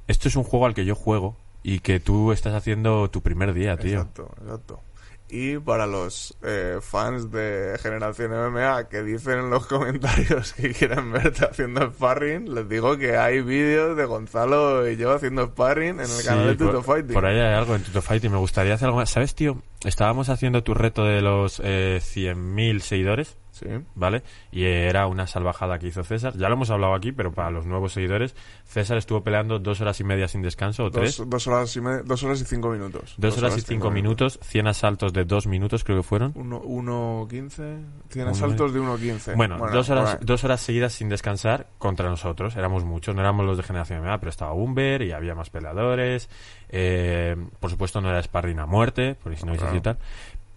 Esto es un juego al que yo juego y que tú estás haciendo tu primer día, tío. Exacto, exacto. Y para los eh, fans de Generación MMA que dicen en los comentarios que quieren verte haciendo sparring, les digo que hay vídeos de Gonzalo y yo haciendo sparring en el Sí, canal de Tuto Fighting. por ahí hay algo en Tuto Fighting. Me gustaría hacer algo más. ¿Sabes, tío? Estábamos haciendo tu reto de los eh, 100.000 seguidores. Sí. ¿vale? Y era una salvajada que hizo César. Ya lo hemos hablado aquí, pero para los nuevos seguidores, César estuvo peleando dos horas y media sin descanso, o tres. Dos, horas y me- dos horas y cinco minutos. Dos horas y cinco minutos, 100 asaltos de dos minutos, creo que fueron. Uno, uno quince, cien Uno- asaltos de 1.15. Bueno, dos, horas, dos horas seguidas sin descansar contra nosotros. Éramos muchos, no éramos los de Generación MMA, pero estaba Umber y había más peleadores. Eh, por supuesto, no era sparring a muerte, porque si no Claro. sido tal.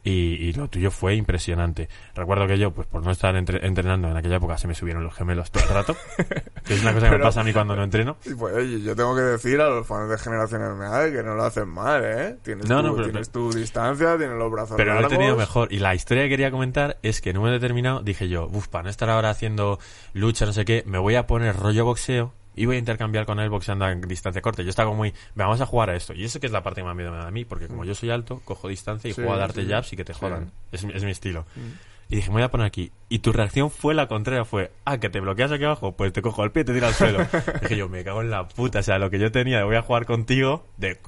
Y, y lo tuyo fue impresionante. Recuerdo que yo, pues por no estar entre- entrenando en aquella época, se me subieron los gemelos todo el rato. que es una cosa que me pasa a mí cuando no entreno. Y pues oye, yo tengo que decir a los fans de Generación MMA que no lo hacen mal, ¿eh? Tienes, No, tu, no, pero- tienes tu distancia, tienes los brazos Pero lo he tenido mejor. Y la historia que quería comentar es que en un momento determinado dije yo, uff, para no estar ahora haciendo lucha, no sé qué, me voy a poner rollo boxeo y voy a intercambiar con él boxeando a distancia corta. Yo estaba como muy, "Venga, vamos a jugar a esto. Y eso que es la parte que más miedo me da a mí, porque como yo soy alto, cojo distancia y Sí, juego a darte sí. jabs y que te jodan. Es, es mi estilo. Mm. Y dije, me voy a poner aquí. Y tu reacción fue la contraria, fue, ah, que te bloqueas aquí abajo, pues te cojo el pie y te tiro al suelo. dije yo, me cago en la puta. O sea, lo que yo tenía de voy a jugar contigo, de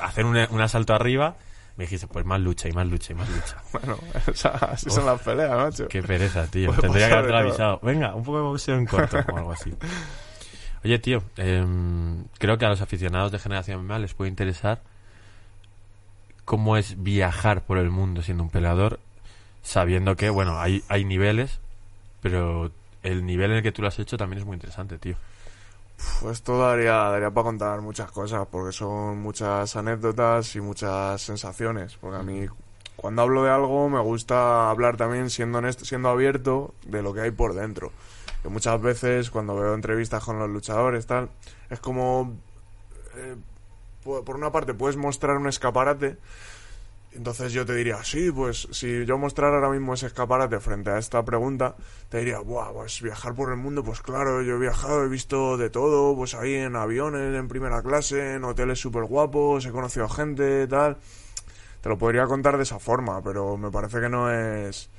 hacer un, un asalto arriba, me dijiste, pues más lucha y más lucha y más lucha. Bueno, esa- así son las peleas, macho. Qué pereza, tío. Tendría que haberte avisado. Venga, un poco de boxeo en corto o algo así. Oye, tío, em, creo que a los aficionados de Generación MMA les puede interesar cómo es viajar por el mundo siendo un peleador, sabiendo que, bueno, hay, hay niveles, pero el nivel en el que tú lo has hecho también es muy interesante, tío. Pues esto daría, daría para contar muchas cosas, porque son muchas anécdotas y muchas sensaciones. Porque a mí, cuando hablo de algo, me gusta hablar también siendo honesto, siendo abierto de lo que hay por dentro. Que muchas veces, cuando veo entrevistas con los luchadores, tal, es como. eh, por una parte, puedes mostrar un escaparate. Entonces yo te diría, sí, pues si yo mostrara ahora mismo ese escaparate frente a esta pregunta, te diría, Buah, pues viajar por el mundo, pues claro, yo he viajado, he visto de todo, pues ahí en aviones, en primera clase, en hoteles súper guapos, he conocido gente, tal. Te lo podría contar de esa forma, pero me parece que no es,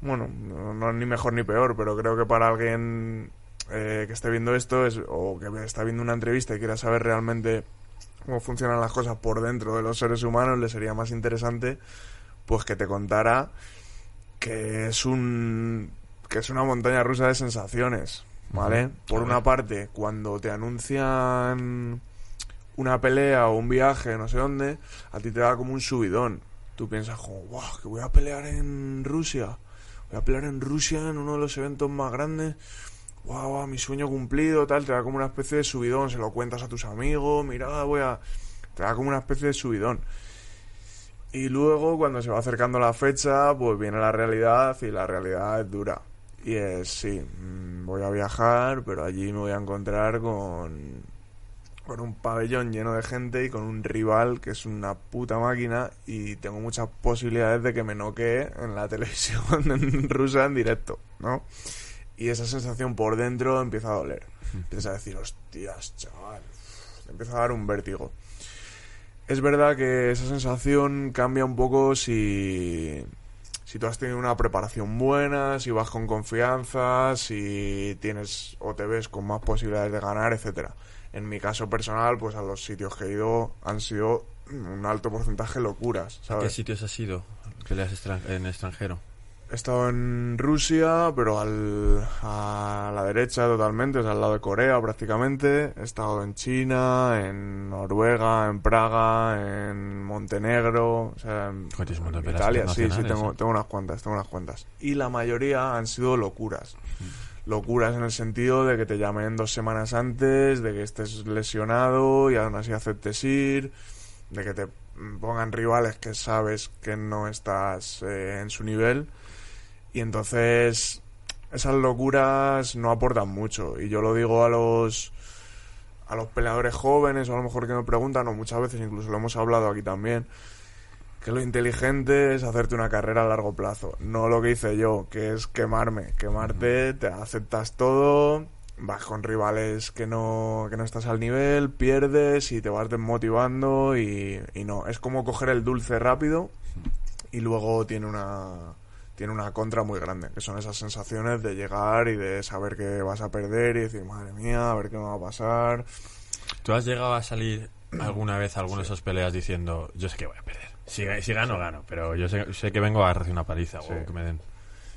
bueno, no, ni mejor ni peor, pero creo que para alguien eh, que esté viendo esto es, o que está viendo una entrevista y quiera saber realmente cómo funcionan las cosas por dentro de los seres humanos, le sería más interesante pues que te contara que es un que es una montaña rusa de sensaciones, ¿vale? Por una parte, cuando te anuncian una pelea o un viaje, no sé dónde, a ti te da como un subidón. Tú piensas como, wow, que voy a pelear en Rusia. Voy a pelear en Rusia en uno de los eventos más grandes. Wow, wow, mi sueño cumplido, tal. Te da como una especie de subidón. Se lo cuentas a tus amigos. Mira, voy a. Te da como una especie de subidón. Y luego, cuando se va acercando la fecha, pues viene la realidad y la realidad es dura. Y es, sí, mm, voy a viajar, pero allí me voy a encontrar con, con un pabellón lleno de gente y con un rival que es una puta máquina y tengo muchas posibilidades de que me noquee en la televisión en rusa en directo, ¿no? y esa sensación por dentro empieza a doler. Empiezas a decir, hostias, chaval, te empieza a dar un vértigo. Es verdad que esa sensación cambia un poco si, si tú has tenido una preparación buena, si vas con confianza, si tienes o te ves con más posibilidades de ganar, etcétera. En mi caso personal, pues a los sitios que he ido han sido un alto porcentaje locuras. ¿sabes? ¿Qué sitios has ido peleas en extranjero? He estado en Rusia, pero al, a la derecha totalmente, o sea, al lado de Corea prácticamente. He estado en China, en Noruega, en Praga, en Montenegro, o sea, en, Italia. Sí, sí, tengo, tengo unas cuantas, tengo unas cuantas. Y la mayoría han sido locuras. Locuras en el sentido de que te llamen dos semanas antes, de que estés lesionado y aún así aceptes ir, de que te pongan rivales que sabes que no estás eh, en su nivel y entonces esas locuras no aportan mucho. Y yo lo digo a los a los peleadores jóvenes, o a lo mejor que me preguntan, o muchas veces incluso lo hemos hablado aquí también, que lo inteligente es hacerte una carrera a largo plazo. No lo que hice yo, que es quemarme. Quemarte, te aceptas todo, vas con rivales que no, que no estás al nivel, pierdes y te vas desmotivando y, y no. Es como coger el dulce rápido y luego tiene una tiene una contra muy grande, que son esas sensaciones de llegar y de saber que vas a perder y decir, madre mía, a ver qué me va a pasar. ¿Tú has llegado a salir alguna vez a alguna de esas peleas diciendo, yo sé que voy a perder? Si, si gano, gano, pero yo sé, sé, que vengo a recibir una paliza o que me den.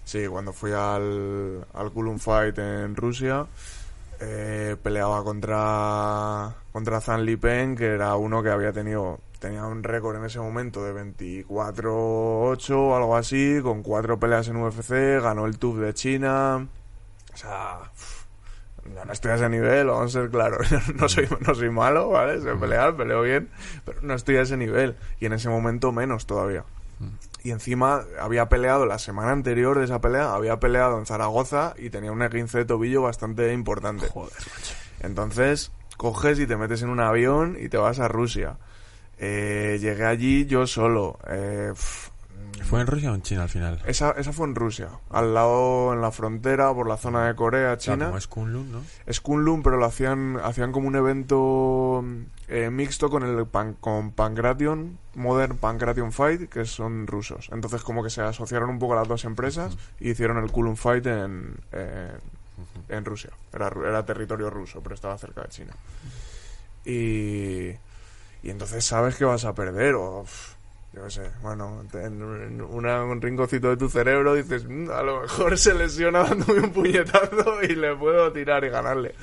Sí, cuando fui al, al Kulum Fight en Rusia, eh, peleaba contra, contra Zhang Lipen, que era uno que había tenido tenía un récord en ese momento de 24-8 o algo así, con cuatro peleas en UFC, ganó el TUF de China. O sea, no estoy a ese nivel, vamos a ser claros. no soy, no soy malo, ¿vale? Sé pelear, peleo bien, pero no estoy a ese nivel. Y en ese momento menos todavía. Y encima había peleado la semana anterior de esa pelea, había peleado en Zaragoza y tenía un 15 de tobillo bastante importante. Joder, macho. Entonces, coges y te metes en un avión y te vas a Rusia eh, llegué allí yo solo. Eh, ¿Fue en Rusia o en China al final? Esa, esa fue en Rusia, al lado, en la frontera, por la zona de Corea, China. como es Kunlun, ¿no? Es Kunlun, pero lo hacían, hacían como un evento eh, mixto con el con Pancration, Modern Pancration Fight, que son rusos. Entonces como que se asociaron un poco las dos empresas y hicieron el Kunlun Fight en, en Rusia. Era, era territorio ruso, pero estaba cerca de China. Y y entonces sabes que vas a perder o yo qué sé, bueno, en un rinconcito de tu cerebro dices, mm, a lo mejor se lesiona dándome un puñetazo y le puedo tirar y ganarle.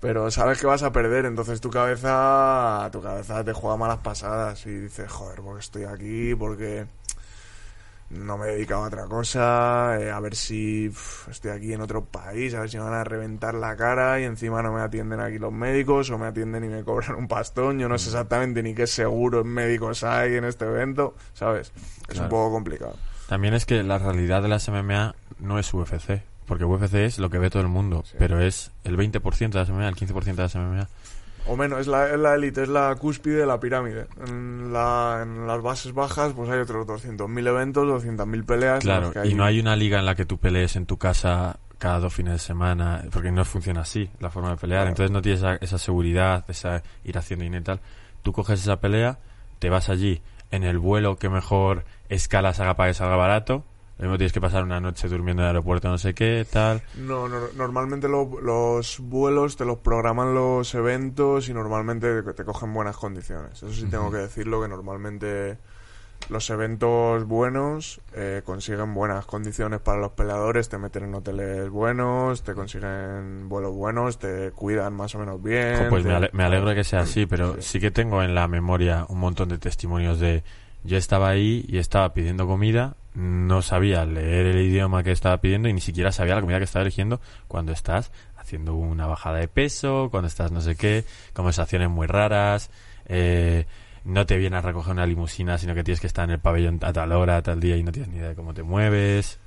Pero sabes que vas a perder, entonces tu cabeza, tu cabeza te juega malas pasadas y dices, joder, porque estoy aquí, porque no me he dedicado a otra cosa, eh, a ver si estoy aquí en otro país, a ver si me van a reventar la cara y encima no me atienden aquí los médicos o me atienden y me cobran un pastón, yo no sé mm. exactamente ni qué seguros médicos hay en este evento, ¿sabes? Es un poco complicado. También es que la realidad de las MMA no es UFC, porque UFC es lo que ve todo el mundo, pero es el 20% de las MMA, el 15% de las MMA. O menos, es la, es la élite, es la cúspide de la pirámide. En, la, en las bases bajas, pues hay otros 200.000 eventos, 200.000 peleas. Claro, y no hay una liga en la que tú pelees en tu casa cada dos fines de semana, porque no funciona así la forma de pelear. Entonces no tienes esa, esa, seguridad, esa ir haciendo y tal. Tú coges esa pelea, te vas allí en el vuelo que mejor escalas haga para que salga barato, lo mismo tienes que pasar una noche durmiendo en el aeropuerto, no sé qué, tal. No, normalmente los vuelos te los programan los eventos y normalmente te, cogen buenas condiciones. Eso sí tengo que decirlo, que normalmente los eventos buenos eh, consiguen buenas condiciones para los peleadores, te meten en hoteles buenos, te consiguen vuelos buenos, te cuidan más o menos bien. pues me, alegro de que sea así, pero sí que tengo en la memoria un montón de testimonios de yo estaba ahí y estaba pidiendo comida no sabía leer el idioma que estaba pidiendo y ni siquiera sabía la comida que estaba eligiendo cuando estás haciendo una bajada de peso, cuando estás no sé qué, conversaciones muy raras, eh, no te viene a recoger una limusina, sino que tienes que estar en el pabellón a tal hora, a tal día y no tienes ni idea de cómo te mueves.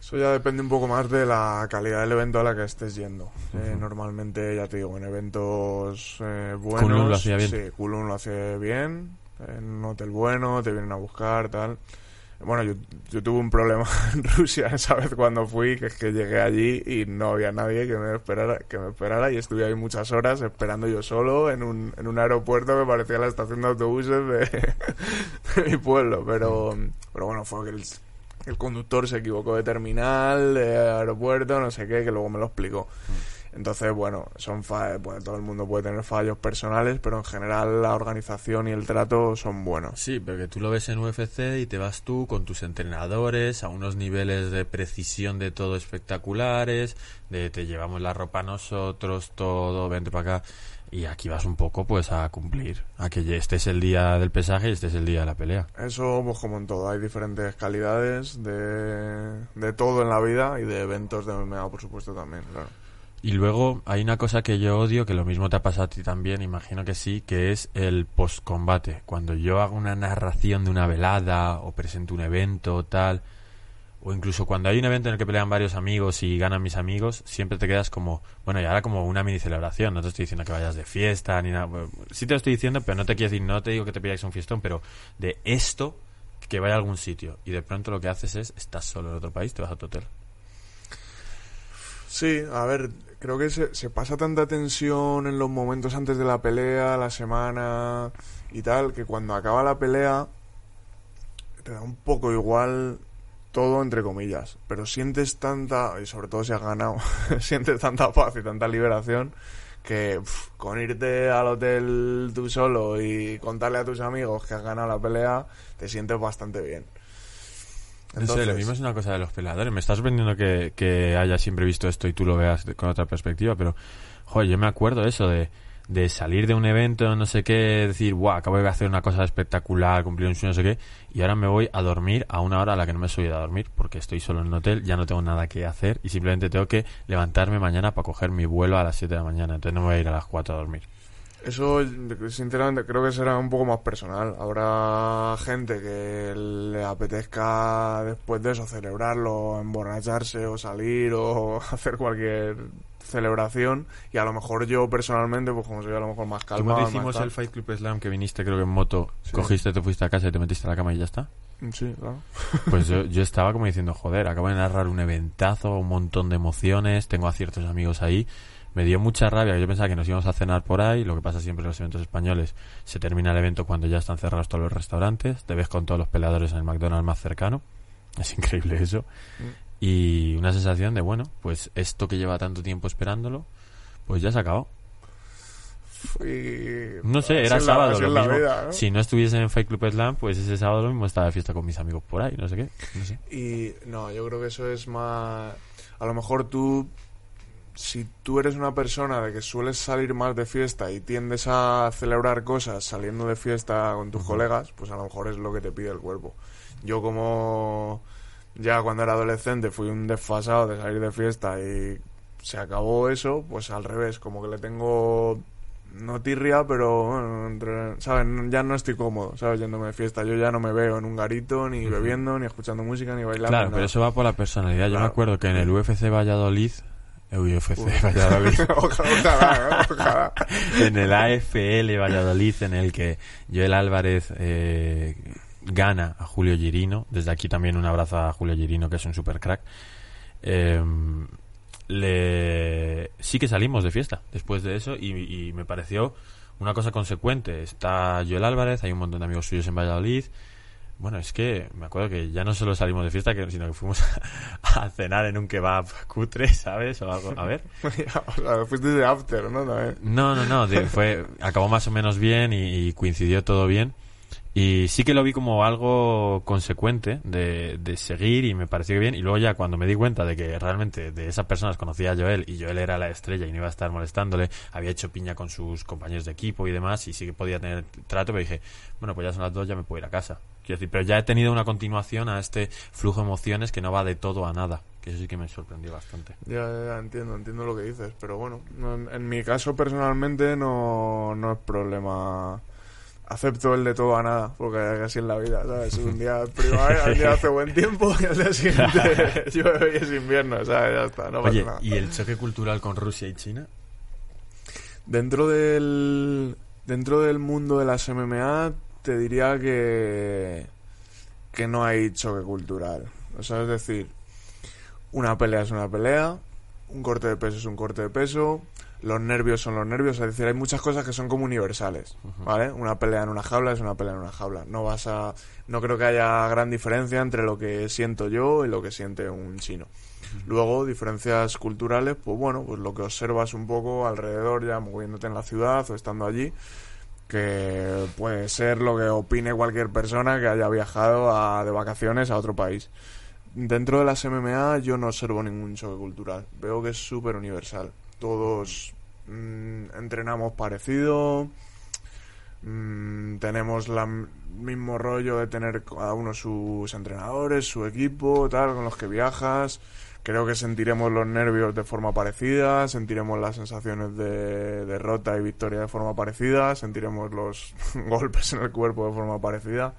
Eso ya depende un poco más de la calidad del evento a la que estés yendo. Eh, normalmente, ya te digo, en eventos eh, buenos... Kulun lo hacía bien. Sí, Kulun lo hace bien, en un hotel bueno, te vienen a buscar, tal Bueno, yo, yo tuve un problema en Rusia esa vez cuando fui, que es que llegué allí y no había nadie que me esperara, que me esperara y estuve ahí muchas horas esperando yo solo en un, en un aeropuerto que parecía la estación de autobuses de, mi pueblo. Pero, pero bueno, fue que el, el conductor se equivocó de terminal, de aeropuerto, no sé qué, que luego me lo explicó. Entonces, bueno, son fa- pues, todo el mundo puede tener fallos personales, pero en general la organización y el trato son buenos. Sí, pero que tú lo ves en UFC y te vas tú con tus entrenadores a unos niveles de precisión de todo espectaculares, de te llevamos la ropa nosotros, todo, vente para acá. Y aquí vas un poco pues a cumplir, a que este es el día del pesaje y este es el día de la pelea. Eso, pues como en todo, hay diferentes calidades de, de todo en la vida y de eventos de MMA, por supuesto, también, claro. Y luego hay una cosa que yo odio, que lo mismo te ha pasado a ti también, imagino que sí, que es el post-combate. Cuando yo hago una narración de una velada o presento un evento o tal, o incluso cuando hay un evento en el que pelean varios amigos y ganan mis amigos, siempre te quedas como, bueno, y ahora como una mini celebración. No te estoy diciendo que vayas de fiesta ni nada. Sí te lo estoy diciendo, pero no te quiero decir, no te digo que te pilláis un fiestón, pero de esto que vaya a algún sitio. Y de pronto lo que haces es, estás solo en otro país, te vas a tu hotel. Sí, a ver, creo que se, se pasa tanta tensión en los momentos antes de la pelea, la semana y tal, que cuando acaba la pelea te da un poco igual todo entre comillas, pero sientes tanta, y sobre todo si has ganado, sientes tanta paz y tanta liberación que con irte al hotel tú solo y contarle a tus amigos que has ganado la pelea, te sientes bastante bien. No sé, lo Entonces- mismo es una cosa de los peleadores. Me está sorprendiendo que, que hayas siempre visto esto y tú lo veas de- con otra perspectiva, pero, joder, yo me acuerdo eso de, de salir de un evento, no sé qué, decir, guau, acabo de hacer una cosa espectacular, cumplir un sueño, no sé qué, y ahora me voy a dormir a una hora a la que no me soy a dormir, porque estoy solo en un hotel, ya no tengo nada que hacer y simplemente tengo que levantarme mañana para coger mi vuelo a las 7 de la mañana, entonces no me voy a ir a las 4 a dormir. Eso, sinceramente, creo que será un poco más personal. Habrá gente que le apetezca después de eso celebrarlo, emborracharse o salir o hacer cualquier celebración. Y a lo mejor yo personalmente, pues como soy a lo mejor más ¿Tú calmado, cuando más hicimos el Fight Club Slam que viniste, creo que en moto, Sí. cogiste, te fuiste a casa y te metiste a la cama y ya está? Sí, claro. Pues yo, yo estaba como diciendo, joder, acabo de narrar un eventazo, un montón de emociones, tengo a ciertos amigos ahí. Me dio mucha rabia, que yo pensaba que nos íbamos a cenar por ahí, lo que pasa siempre en los eventos españoles, se termina el evento cuando ya están cerrados todos los restaurantes, te ves con todos los peleadores en el McDonald's más cercano, es increíble eso, y una sensación de, bueno, pues esto que lleva tanto tiempo esperándolo, pues ya se. Y- No sé, era la- sábado, así lo la mismo. vida, ¿no? Si no estuviese en Fight Club Slam, pues ese sábado lo mismo estaba de fiesta con mis amigos por ahí, no sé qué, no sé. Y no, yo creo que eso es más... A lo mejor tú, si tú eres una persona de que sueles salir más de fiesta y tiendes a celebrar cosas saliendo de fiesta con tus colegas, pues a lo mejor es lo que te pide el cuerpo. Yo como ya cuando era adolescente fui un desfasado de salir de fiesta y se acabó eso, pues al revés, como que le tengo... No tirria, pero bueno, entre- ¿sabes? Ya no estoy cómodo, ¿sabes? Yéndome de fiesta. Yo ya no me veo en un garito, ni bebiendo, ni escuchando música, ni bailando. Claro, nada. pero eso va por la personalidad. Yo me acuerdo que en el UFC Valladolid, UFC Valladolid, ojalá, ojalá, ojalá. en el AFL Valladolid, en el que Joel Álvarez eh, gana a Julio Girino. Desde aquí también un abrazo a Julio Girino, que es un super crack. Eh, le... Sí que salimos de fiesta después de eso y, y me pareció una cosa consecuente. Está Joel Álvarez, hay un montón de amigos suyos en Valladolid. Bueno, es que me acuerdo que ya no solo salimos de fiesta, que, sino que fuimos a cenar en un kebab cutre, ¿sabes? O algo. A ver. o sea, fuiste de after, ¿no? No, no, no. de- fue, acabó más o menos bien y, y coincidió todo bien. Y sí que lo vi como algo consecuente de, de seguir y me pareció bien. Y luego ya cuando me di cuenta de que realmente de esas personas conocía a Joel y Joel era la estrella y no iba a estar molestándole, había hecho piña con sus compañeros de equipo y demás y sí que podía tener trato, pero dije, bueno, pues ya son las dos, ya me puedo ir a casa. Quiero decir, pero ya he tenido una continuación a este flujo de emociones que no va de todo a nada. Que eso sí que me sorprendió bastante. Ya, ya, entiendo, entiendo lo que dices. Pero bueno, no- en, en mi caso personalmente no, no es problema. Acepto el de todo a nada, porque así es la vida, ¿sabes? Un día primavera, un día hace buen tiempo y al día siguiente llueve y es invierno, ¿sabes? Ya está, no Oye, pasa nada. ¿y el choque cultural con Rusia y China? Dentro del dentro del mundo de las MMA te diría que que no hay choque cultural. O sea, es decir, una pelea es una pelea, un corte de peso es un corte de peso, los nervios son los nervios, es decir, hay muchas cosas que son como universales, ¿vale? Una pelea en una jaula es una pelea en una jaula. No vas a no creo que haya gran diferencia entre lo que siento yo y lo que siente un chino. Luego, diferencias culturales, pues bueno, pues lo que observas un poco alrededor ya moviéndote en la ciudad o estando allí, que puede ser lo que opine cualquier persona que haya viajado a, de vacaciones a otro país. Dentro de las MMA yo no observo ningún choque cultural, veo que es súper universal. Todos mm, entrenamos parecido, mm, tenemos el mismo rollo de tener cada uno sus entrenadores, su equipo, tal, con los que viajas. Creo que sentiremos los nervios de forma parecida, sentiremos las sensaciones de derrota y victoria de forma parecida, sentiremos los golpes en el cuerpo de forma parecida.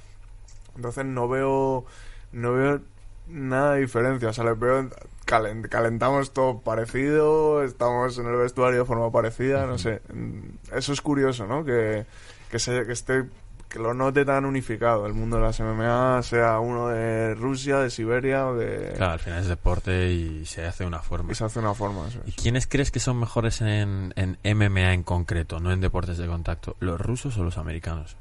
Entonces no veo no veo nada de diferencia, o sea, les veo calentamos todo parecido, estamos en el vestuario de forma parecida, no sé. Eso es curioso, ¿no? Que, que, se, que esté que lo note tan unificado el mundo de las MMA, sea uno de Rusia, de Siberia o de... Claro, al final es deporte y se hace una forma. Y se hace una forma, ¿Y quiénes crees que son mejores en, en MMA en concreto, no en deportes de contacto? ¿Los rusos o los americanos?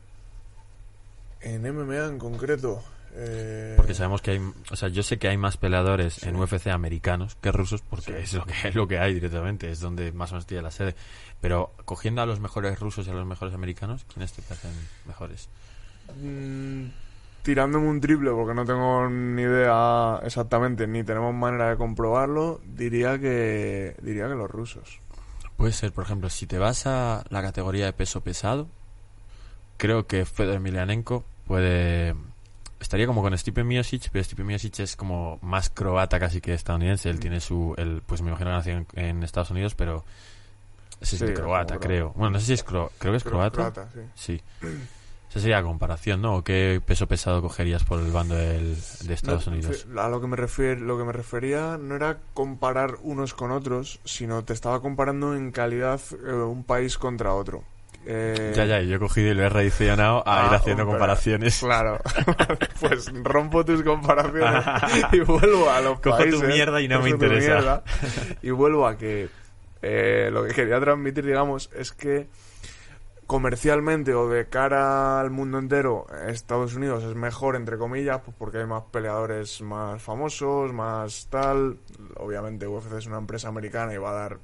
En MMA en concreto... Eh... Porque sabemos que hay, o sea, yo sé que hay más peleadores en UFC americanos que rusos, porque es lo que es lo que hay directamente, es donde más o menos tiene la sede. Pero cogiendo a los mejores rusos y a los mejores americanos, ¿quiénes te parecen mejores? Mm, tirándome un triple, porque no tengo ni idea exactamente, ni tenemos manera de comprobarlo, diría que diría que los rusos. Puede ser, por ejemplo, si te vas a la categoría de peso pesado, creo que Fedor Emelianenko puede estaría como con Stipe Miosic, pero Stipe Miosic es como más croata casi que estadounidense. Él tiene su, el, pues me imagino que nació en, en Estados Unidos, pero es croata, creo. Bueno, no sé si es creo que es croata. sí. Esa sería la comparación, ¿no? qué peso pesado cogerías por el bando del, de Estados Unidos? A lo que me refier, lo que me refería no era comparar unos con otros, sino te estaba comparando en calidad eh, un país contra otro. Eh... Ya, ya, yo he cogido y lo he redicionado a ir ah, haciendo comparaciones. Claro. pues rompo tus comparaciones y vuelvo a los Cojo tu mierda y no me interesa. y vuelvo a que eh, lo que quería transmitir, digamos, es que comercialmente o de cara al mundo entero, Estados Unidos es mejor, entre comillas, pues porque hay más peleadores más famosos, más tal. Obviamente UFC es una empresa americana y va a dar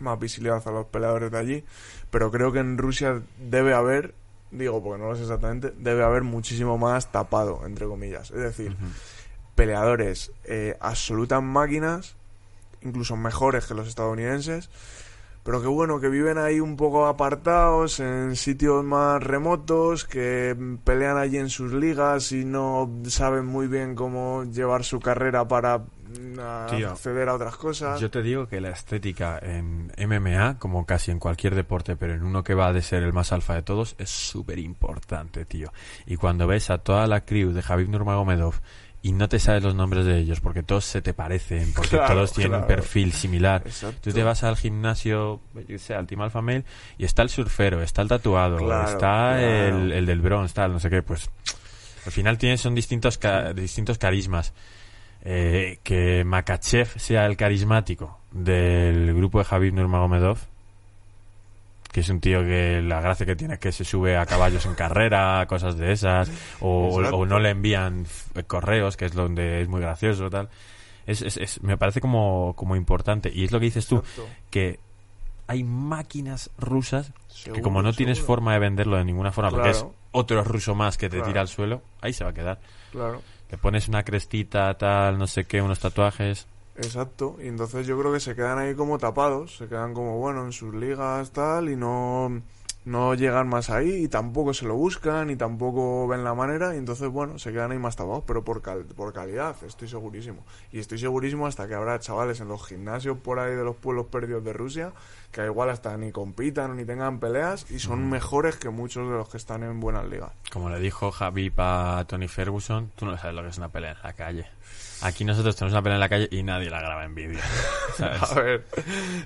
más visibilidad a los peleadores de allí, pero creo que en Rusia debe haber, digo porque no lo sé exactamente, debe haber muchísimo más tapado, entre comillas. Es decir, peleadores eh, absolutas máquinas incluso mejores que los estadounidenses, pero que bueno, que viven ahí un poco apartados, en sitios más remotos, que pelean allí en sus ligas y no saben muy bien cómo llevar su carrera para mm, acceder a otras cosas. Yo te digo que la estética en MMA, como casi en cualquier deporte, pero en uno que va a ser el más alfa de todos, es súper importante, tío. Y cuando ves a toda la crew de Javier Nurmagomedov y no te sabes los nombres de ellos porque todos se te parecen, porque todos tienen un perfil similar. Tú te vas al gimnasio, yo sé, al Team Alpha Male y está el surfero, está el tatuado, está el, el, del bronze, tal, no sé qué, pues al final tienes son distintos distintos carismas. Eh, que Makachev sea el carismático del grupo de Javier Nurmagomedov que es un tío que la gracia que tiene es que se sube a caballos en carrera, cosas de esas, o, no le envían correos, que es donde es muy gracioso, tal. Es, es, me parece como, como importante. Y es lo que dices tú, que hay máquinas rusas que como no tienes forma de venderlo de ninguna forma, porque es otro ruso más que te tira al suelo, ahí se va a quedar. Claro. Le pones una crestita, tal, no sé qué, unos tatuajes. Exacto, y entonces yo creo que se quedan ahí como tapados, se quedan como, bueno, en sus ligas tal, y no, no llegan más ahí, y tampoco se lo buscan, y tampoco ven la manera, y entonces, bueno, se quedan ahí más tapados, pero por, por calidad, estoy segurísimo. Y estoy segurísimo hasta que habrá chavales en los gimnasios por ahí de los pueblos perdidos de Rusia que igual hasta ni compitan ni tengan peleas y son mejores que muchos de los que están en buenas ligas. Como le dijo Javi a Tony Ferguson, tú no sabes lo que es una pelea en la calle. Aquí nosotros tenemos una pelea en la calle y nadie la graba en vídeo. ¿sabes? A ver,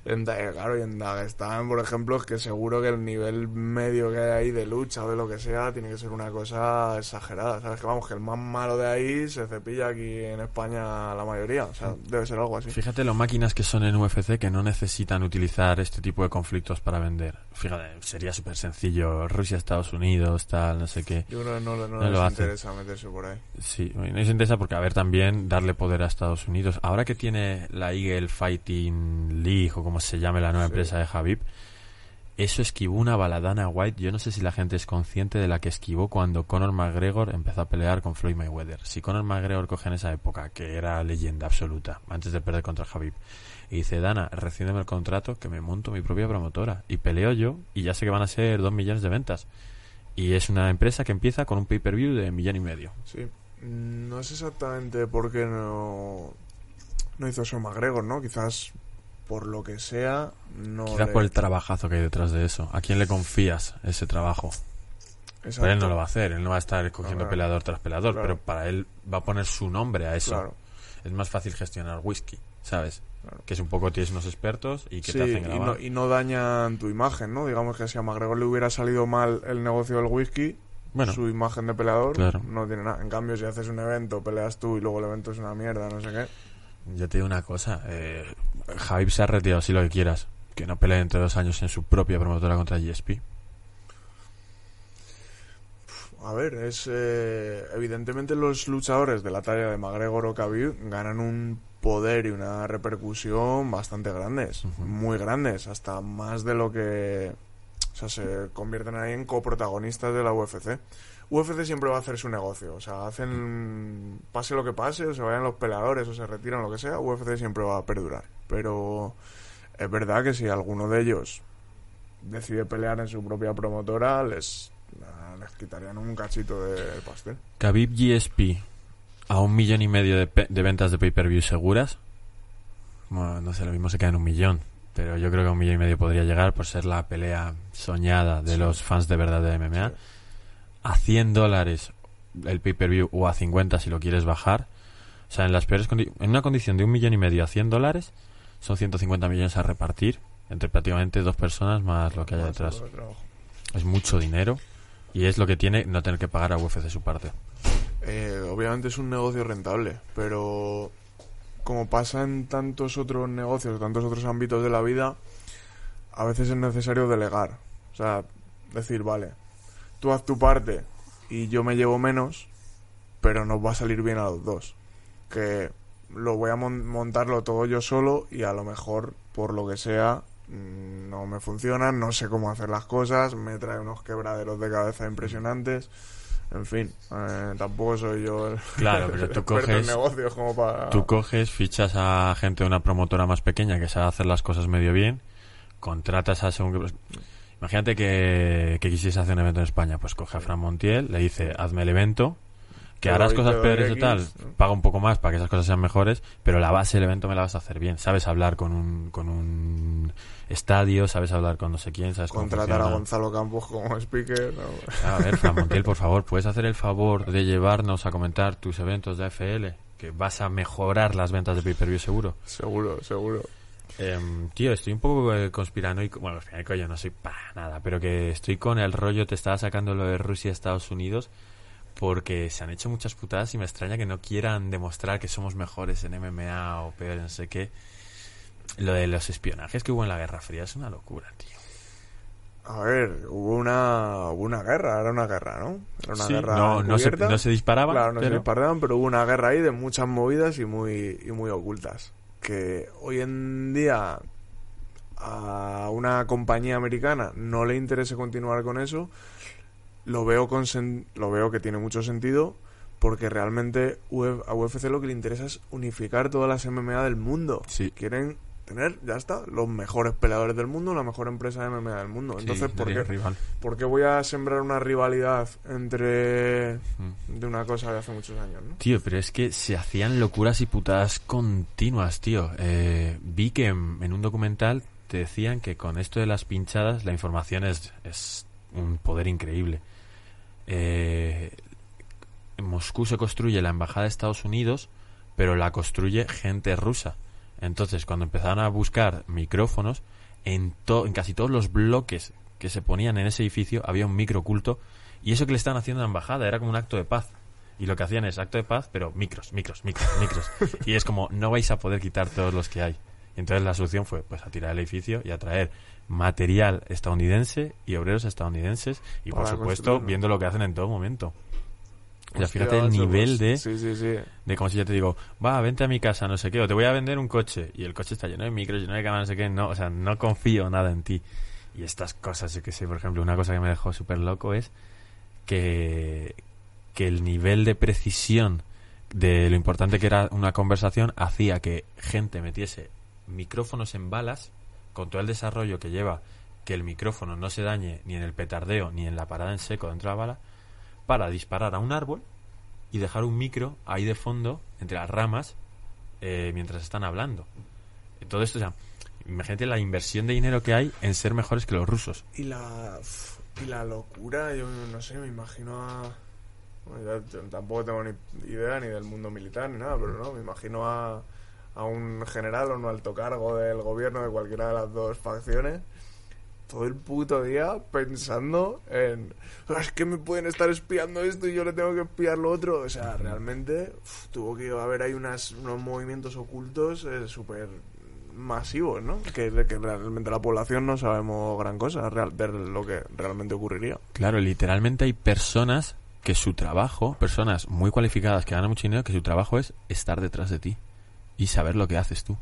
en, claro, y en Dagestán, por ejemplo, es que seguro que el nivel medio que hay ahí de lucha o de lo que sea tiene que ser una cosa exagerada. ¿Sabes? Que vamos, que el más malo de ahí se cepilla aquí en España la mayoría. O sea, debe ser algo así. Fíjate lo máquinas que son en UFC que no necesitan utilizar este tipo de conflictos para vender. Fíjate, sería súper sencillo. Rusia, Estados Unidos, tal, no sé qué. Yo creo que no, no, No les interesa meterse por ahí. Sí, no les interesa porque, a ver, también darle poder a Estados Unidos. Ahora que tiene la Eagle Fighting League o como se llame la nueva Sí. empresa de Javib, eso esquivó una baladana White. Yo no sé si la gente es consciente de la que esquivó cuando Conor McGregor empezó a pelear con Floyd Mayweather. Si Conor McGregor coge en esa época, que era leyenda absoluta, antes de perder contra Javib, y dice, Dana, recíbeme el contrato que me monto mi propia promotora y peleo yo y ya sé que van a ser dos millones de ventas. Y es una empresa que empieza con un pay-per-view de millón y medio. Sí. No sé exactamente por qué no, no hizo eso McGregor, ¿no? Quizás por lo que sea, no. Quizás le- por el trabajazo que hay detrás de eso. ¿A quién le confías ese trabajo? Exacto. Pero él no lo va a hacer, él no va a estar escogiendo Claro. peleador tras peleador, Claro. pero para él va a poner su nombre a eso. Claro. Es más fácil gestionar whisky, ¿sabes? Que es un poco, tienes unos expertos y que Sí, te hacen y grabar. no, y no dañan tu imagen, ¿no? Digamos que si a McGregor le hubiera salido mal el negocio del whisky, Bueno, su imagen de peleador Claro. no tiene nada. En cambio, si haces un evento, peleas tú y luego el evento es una mierda, no sé qué. yo te digo una cosa. Eh, Javib se ha retirado, si lo que quieras. Que no pelee entre dos años en su propia promotora contra GSP. A ver, es eh, evidentemente los luchadores de la talla de McGregor o Khabib ganan un poder y una repercusión bastante grandes, muy grandes, hasta más de lo que, o sea, se convierten ahí en coprotagonistas de la UFC. UFC siempre va a hacer su negocio, o sea, hacen pase lo que pase, o se vayan los peleadores o se retiran lo que sea, UFC siempre va a perdurar. Pero es verdad que si alguno de ellos decide pelear en su propia promotora, les, les quitarían un cachito del pastel. Khabib GSP a un millón y medio de, ventas de pay-per-view seguras. No sé, lo mismo se queda en un millón. Pero yo creo que a un millón y medio podría llegar por ser la pelea soñada de Sí. los fans de verdad de MMA. Sí. A 100 dólares el pay-per-view o a 50 si lo quieres bajar. O sea, en las peores en una condición de un millón y medio a 100 dólares son 150 millones a repartir entre prácticamente dos personas más lo que haya detrás. Es mucho dinero y es lo que tiene no tener que pagar a UFC su parte. Eh, obviamente es un negocio rentable, pero como pasa en tantos otros negocios, tantos otros ámbitos de la vida, a veces es necesario delegar. O sea, decir, vale, tú haz tu parte y yo me llevo menos, pero nos va a salir bien a los dos. Que lo voy a mon- montarlo todo yo solo y a lo mejor, por lo que sea, mm, no me funciona, no sé cómo hacer las cosas, me trae unos quebraderos de cabeza impresionantes. En fin, eh, tampoco soy yo el, Claro, pero tú coges negocios como para... Tú coges, fichas a gente de una promotora más pequeña que sabe hacer las cosas medio bien, contratas a según que... Imagínate que, que quisiese hacer un evento en España, pues coge a Fran Montiel, le dice, hazme el evento, que harás cosas peores y tal, ¿no? paga un poco más para que esas cosas sean mejores, pero la base del evento me la vas a hacer bien. Sabes hablar con un, con un estadio, sabes hablar con no sé quién, sabes Contratar a. Gonzalo Campos como speaker. no. A ver, Fran Montiel, por favor, ¿puedes hacer el favor de llevarnos a comentar tus eventos de AFL? Que vas a mejorar las ventas de pay-per-view seguro. Seguro, seguro. Em, tío, estoy un poco eh, conspiranoico. Bueno, conspiranoico yo no soy para nada, pero que estoy con el rollo, te estaba sacando lo de Rusia y Estados Unidos, porque se han hecho muchas putadas y me extraña que no quieran demostrar que somos mejores en MMA o peor en no sé qué. Lo de los espionajes que hubo en la Guerra Fría es una locura, tío. A ver, hubo una, hubo una guerra, era una guerra, ¿no? Era una Sí, guerra no, no, se, no se disparaban, Claro, no se pero- disparaban, pero hubo una guerra ahí de muchas movidas y muy, y muy ocultas. Que hoy en día a una compañía americana no le interese continuar con eso, lo veo, con sen- lo veo que tiene mucho sentido porque realmente Uf- a UFC lo que le interesa es unificar todas las MMA del mundo. Sí. Quieren tener, ya está, los mejores peleadores del mundo, la mejor empresa de MMA del mundo. Sí, Entonces, ¿por qué, rival. ¿por qué voy a sembrar una rivalidad entre Mm. de una cosa de hace muchos años, ¿no? Tío, pero es que se hacían locuras y putadas continuas, tío. Eh, vi que en, en un documental te decían que con esto de las pinchadas la información es, es un poder increíble. Eh, en Moscú se construye la embajada de Estados Unidos, pero la construye gente rusa. Entonces, cuando empezaron a buscar micrófonos, en, en casi todos los bloques que se ponían en ese edificio había un micro oculto y eso que le estaban haciendo a la embajada era como un acto de paz. Y lo que hacían es acto de paz, pero micros, micros, micros, micros. y es como, no vais a poder quitar todos los que hay. Y entonces la solución fue pues a tirar el edificio y a traer material estadounidense y obreros estadounidenses y por supuesto viendo lo que hacen en todo momento. O sea, fíjate el nivel de, Sí, sí, sí. de como si yo te digo, va, vente a mi casa, no sé qué, o te voy a vender un coche y el coche está lleno de micros, lleno de cámaras, no sé qué, no, o sea, no confío nada en ti. Y estas cosas, yo que sé, por ejemplo, una cosa que me dejó súper loco es que, que el nivel de precisión de lo importante que era una conversación hacía que gente metiese micrófonos en balas con todo el desarrollo que lleva que el micrófono no se dañe ni en el petardeo ni en la parada en seco dentro de la bala para disparar a un árbol y dejar un micro ahí de fondo entre las ramas eh, mientras están hablando. Todo esto, o sea, imagínate la inversión de dinero que hay en ser mejores que los rusos. Y la, y la locura, yo no sé, me imagino a... bueno, tampoco tengo ni idea ni del mundo militar ni nada, pero no, me imagino a, a un general o un alto cargo del gobierno de cualquiera de las dos facciones todo el puto día pensando en "Ah, es que me pueden estar espiando esto y yo le tengo que espiar lo otro o sea realmente tuvo que haber ahí unas, unos movimientos ocultos eh, súper masivos ¿no? Que, que realmente la población no sabemos gran cosa real- de lo que realmente ocurriría. Claro, literalmente hay personas que su trabajo, personas muy cualificadas que ganan mucho dinero, que su trabajo es estar detrás de ti y saber lo que haces tú.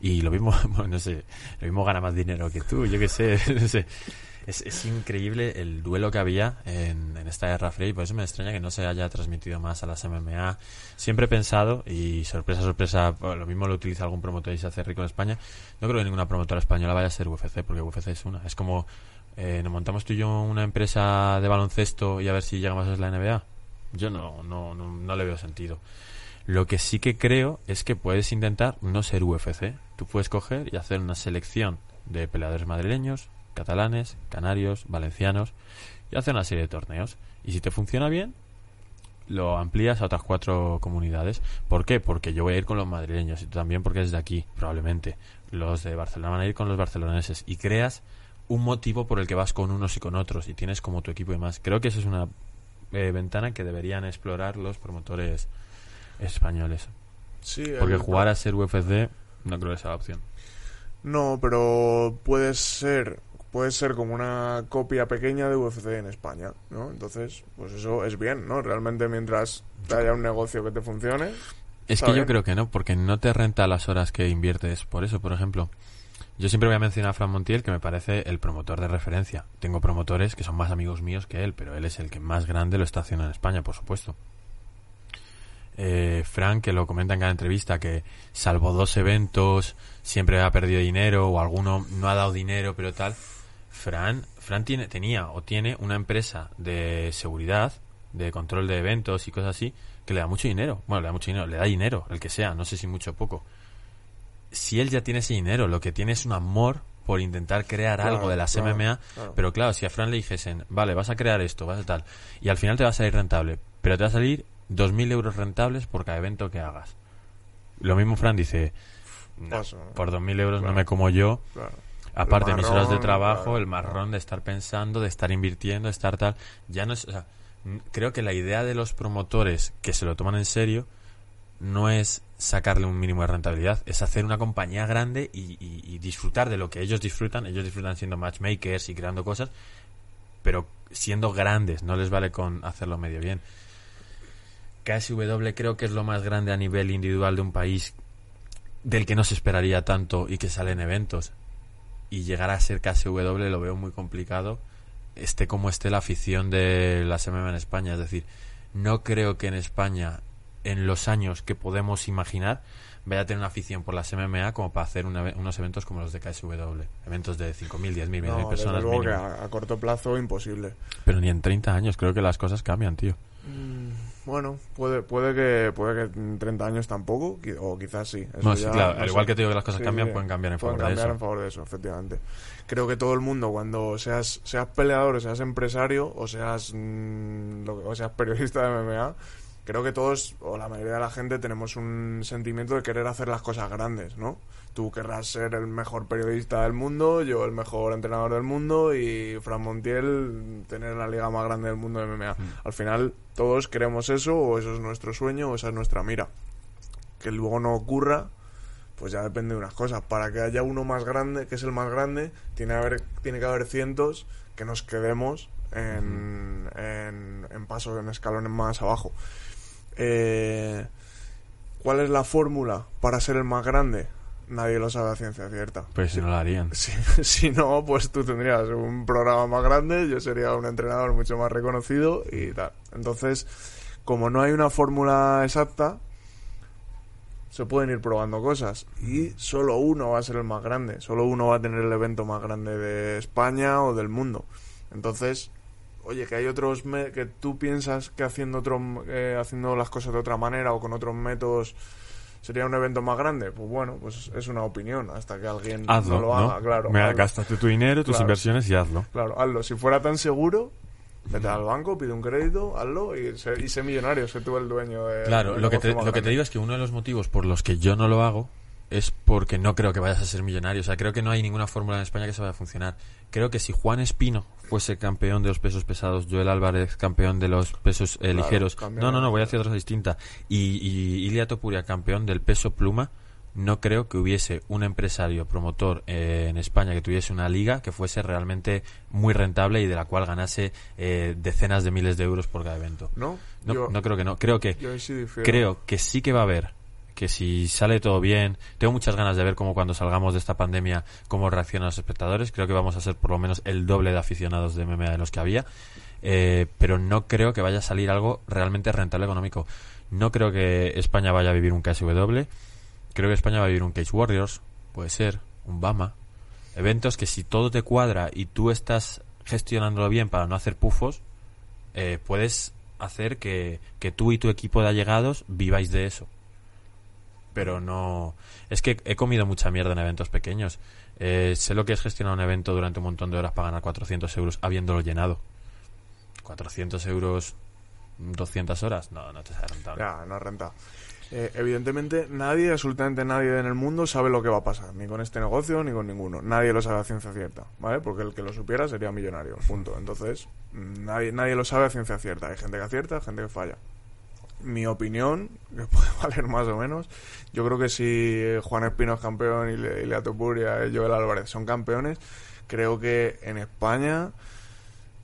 Y lo mismo, no sé, lo mismo gana más dinero que tú, yo qué sé, no sé. Es, es increíble el duelo que había en, en esta guerra fría y por eso me extraña que no se haya transmitido más a las MMA. Siempre he pensado, y sorpresa, sorpresa, lo mismo lo utiliza algún promotor y se hace rico en España, no creo que ninguna promotora española vaya a ser UFC, porque UFC es una. Es como, eh, ¿nos montamos tú y yo una empresa de baloncesto y a ver si llegamos a la NBA? Yo no, no, no, no le veo sentido. Lo que sí que creo es que puedes intentar no ser UFC. Tú puedes coger y hacer una selección de peleadores madrileños, catalanes, canarios, valencianos y hacer una serie de torneos. Y si te funciona bien, lo amplías a otras cuatro comunidades. ¿Por qué? Porque yo voy a ir con los madrileños y tú también porque es de aquí, probablemente. Los de Barcelona van a ir con los barceloneses y creas un motivo por el que vas con unos y con otros y tienes como tu equipo y más. Creo que esa es una eh, ventana que deberían explorar los promotores españoles. sí Porque el- jugar a ser UFC no creo que sea la opción. no pero puede ser puede ser como una copia pequeña de UFC en España ¿no? entonces pues eso es bien ¿no? realmente mientras haya un negocio que te funcione Es que yo creo que no, porque no te renta las horas que inviertes. Por eso, por ejemplo, yo siempre voy a mencionar a Fran Montiel, que me parece el promotor de referencia. Tengo promotores que son más amigos míos que él, pero él es el que más grande lo está haciendo en España, por supuesto. Eh, Fran, que lo comenta en cada entrevista, que salvo dos eventos, siempre ha perdido dinero, o alguno no ha dado dinero, pero tal. Fran, Fran tiene, tenía o tiene una empresa de seguridad, de control de eventos y cosas así, que le da mucho dinero. Bueno, le da mucho dinero, le da dinero, el que sea, no sé si mucho o poco. Si él ya tiene ese dinero, lo que tiene es un amor por intentar crear Claro, algo de las claro, MMA, claro. pero claro, si a Fran le dijesen, vale, vas a crear esto, vas a tal, y al final te va a salir rentable, pero te va a salir 2.000 euros rentables por cada evento que hagas. Lo mismo Fran dice, no, por 2.000 euros Claro. no me como yo, Claro. aparte de mis horas de marrón, trabajo, claro, el marrón de estar pensando, de estar invirtiendo, de estar tal, ya no es, o sea, n- creo que la idea de los promotores que se lo toman en serio no es sacarle un mínimo de rentabilidad, es hacer una compañía grande y, y- y disfrutar de lo que ellos disfrutan. Ellos disfrutan siendo matchmakers y creando cosas, pero siendo grandes, no les vale con hacerlo medio bien. KSW creo que es lo más grande a nivel individual de un país del que no se esperaría tanto y que sale en eventos. Y llegar a ser KSW lo veo muy complicado, esté como esté la afición de las MMA en España. Es decir, no creo que en España, en los años que podemos imaginar, vaya a tener una afición por las MMA como para hacer una- unos eventos como los de KSW. Eventos de 5.000, 10.000, 20.000 No, personas luego que a, a corto plazo imposible. Pero ni en 30 años creo que las cosas cambian, tío. Mm, Bueno, puede, puede que puede que en 30 años tampoco, o quizás sí. Eso No, sí, ya claro, no al sé. igual que te digo que las cosas Sí, cambian, sí. pueden cambiar en Pueden favor de eso. en favor de eso, efectivamente. Creo que todo el mundo, cuando seas, seas peleador, o seas empresario, o seas, mm, lo que- o seas periodista de MMA, creo que todos, o la mayoría de la gente, tenemos un sentimiento de querer hacer las cosas grandes, ¿no? Tú querrás ser el mejor periodista del mundo, yo el mejor entrenador del mundo y Fran Montiel tener la liga más grande del mundo de MMA. Al final, todos queremos eso, o eso es nuestro sueño, o esa es nuestra mira. Que luego no ocurra, pues ya depende de unas cosas. Para que haya uno más grande, que es el más grande, tiene, que haber, tiene que haber cientos que nos quedemos en, en, en pasos, en escalones más abajo. Eh, ¿Cuál es la fórmula para ser el más grande? Nadie lo sabe a ciencia cierta. Pues si no lo harían. Si, si no, pues tú tendrías un programa más grande, yo sería un entrenador mucho más reconocido y tal. Entonces, como no hay una fórmula exacta, se pueden ir probando cosas. Y solo uno va a ser el más grande, solo uno va a tener el evento más grande de España o del mundo. Entonces, oye, que hay otros me- que tú piensas que haciendo otro, eh, haciendo las cosas de otra manera o con otros métodos sería un evento más grande, pues bueno, pues es una opinión hasta que alguien Hazlo, no lo ¿no? haga, claro. Mira, gástate tu dinero, tus Claro. inversiones y hazlo. Claro, hazlo. Si fuera tan seguro, vete al banco, pide un crédito, hazlo y sé, y sé millonario, sé tú el dueño de. Claro, lo que, te, lo que te digo es que uno de los motivos por los que yo no lo hago es porque no creo que vayas a ser millonario. O sea, creo que no hay ninguna fórmula en España que se vaya a funcionar. Creo que si Juan Espino fuese campeón de los pesos pesados, Joel Álvarez campeón de los pesos eh, Claro, ligeros, no, no, no, voy a hacer otra distinta, y, y Ilia Topuria campeón del peso pluma, no creo que hubiese un empresario promotor eh, en España que tuviese una liga que fuese realmente muy rentable y de la cual ganase eh, decenas de miles de euros por cada evento. ¿No? No, yo, no creo que no. Creo que sí creo que sí que va a haber que si sale todo bien tengo muchas ganas de ver cómo cuando salgamos de esta pandemia cómo reaccionan los espectadores. Creo que vamos a ser por lo menos el doble de aficionados de MMA de los que había. Eh, pero no creo que vaya a salir algo realmente rentable económico. No creo que España vaya a vivir un KSW creo que España va a vivir un Cage Warriors puede ser un Bama. Eventos que si todo te cuadra y tú estás gestionándolo bien para no hacer pufos eh, puedes hacer que, que tú y tu equipo de allegados viváis de eso. Pero no... Es que he comido mucha mierda en eventos pequeños. Eh, sé lo que es gestionar un evento durante un montón de horas para ganar 400 euros habiéndolo llenado. 400 euros, 200 horas, no, no te sale rentable. Ya, no renta. Eh, evidentemente, nadie, absolutamente nadie en el mundo sabe lo que va a pasar, ni con este negocio ni con ninguno. Nadie lo sabe a ciencia cierta, ¿vale? Porque el que lo supiera sería millonario, punto. Entonces, mm, nadie, nadie lo sabe a ciencia cierta. Hay gente que acierta, gente que falla. Mi opinión, que puede valer más o menos, yo creo que si eh, Juan Espino es campeón y Le- y Lea Topuria y Joel Álvarez son campeones, creo que en España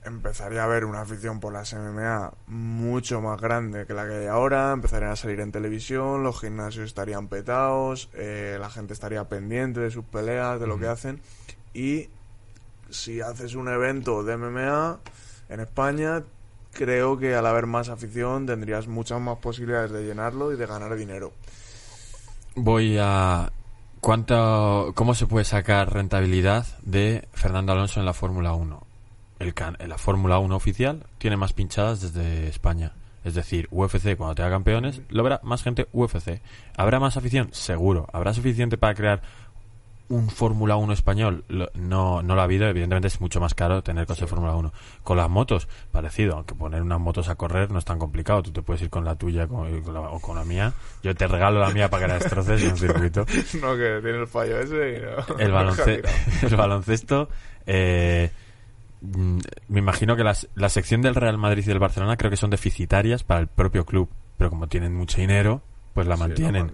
empezaría a haber una afición por las MMA mucho más grande que la que hay ahora, empezarían a salir en televisión, los gimnasios estarían petados, eh, la gente estaría pendiente de sus peleas, de lo que hacen. Y si haces un evento de MMA en España, creo que al haber más afición tendrías muchas más posibilidades de llenarlo y de ganar dinero. Voy a... ¿Cuánto, ¿Cómo se puede sacar rentabilidad de Fernando Alonso en la Fórmula 1? El can- la Fórmula 1 oficial tiene más pinchadas desde España. Es decir, UFC cuando tenga campeones, lo más gente UFC. ¿Habrá más afición? Seguro. ¿Habrá suficiente para crear un Fórmula 1 español? Lo- no, no lo ha habido. Evidentemente es mucho más caro tener coche de Fórmula 1. Con las motos, parecido. Aunque poner unas motos a correr no es tan complicado. Tú te puedes ir con la tuya con- con la- o con la mía. Yo te regalo la mía para que la destroces en un circuito no, que tiene el fallo ese y no- el, balonce- baloncesto eh, mm, me imagino que las- la sección del Real Madrid y del Barcelona creo que son deficitarias para el propio club pero como tienen mucho dinero pues la Sí, mantienen no,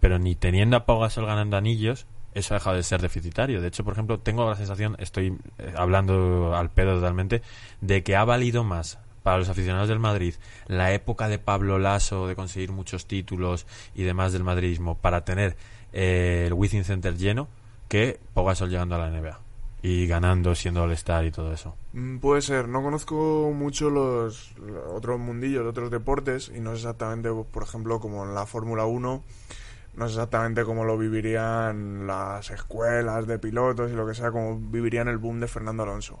pero ni teniendo a Pau Gasol ganando anillos eso ha dejado de ser deficitario. De hecho por ejemplo tengo la sensación estoy eh, hablando al pedo totalmente de que ha valido más para los aficionados del Madrid la época de Pablo Lasso de conseguir muchos títulos y demás del madridismo para tener eh, el Within Center lleno que Pau Gasol llegando a la NBA y ganando siendo All-Star y todo eso. Mm, Puede ser, no conozco mucho los, otros mundillos, otros deportes y no sé exactamente, por ejemplo, como en la Fórmula 1, no sé exactamente cómo lo vivirían las escuelas de pilotos y lo que sea, cómo vivirían el boom de Fernando Alonso.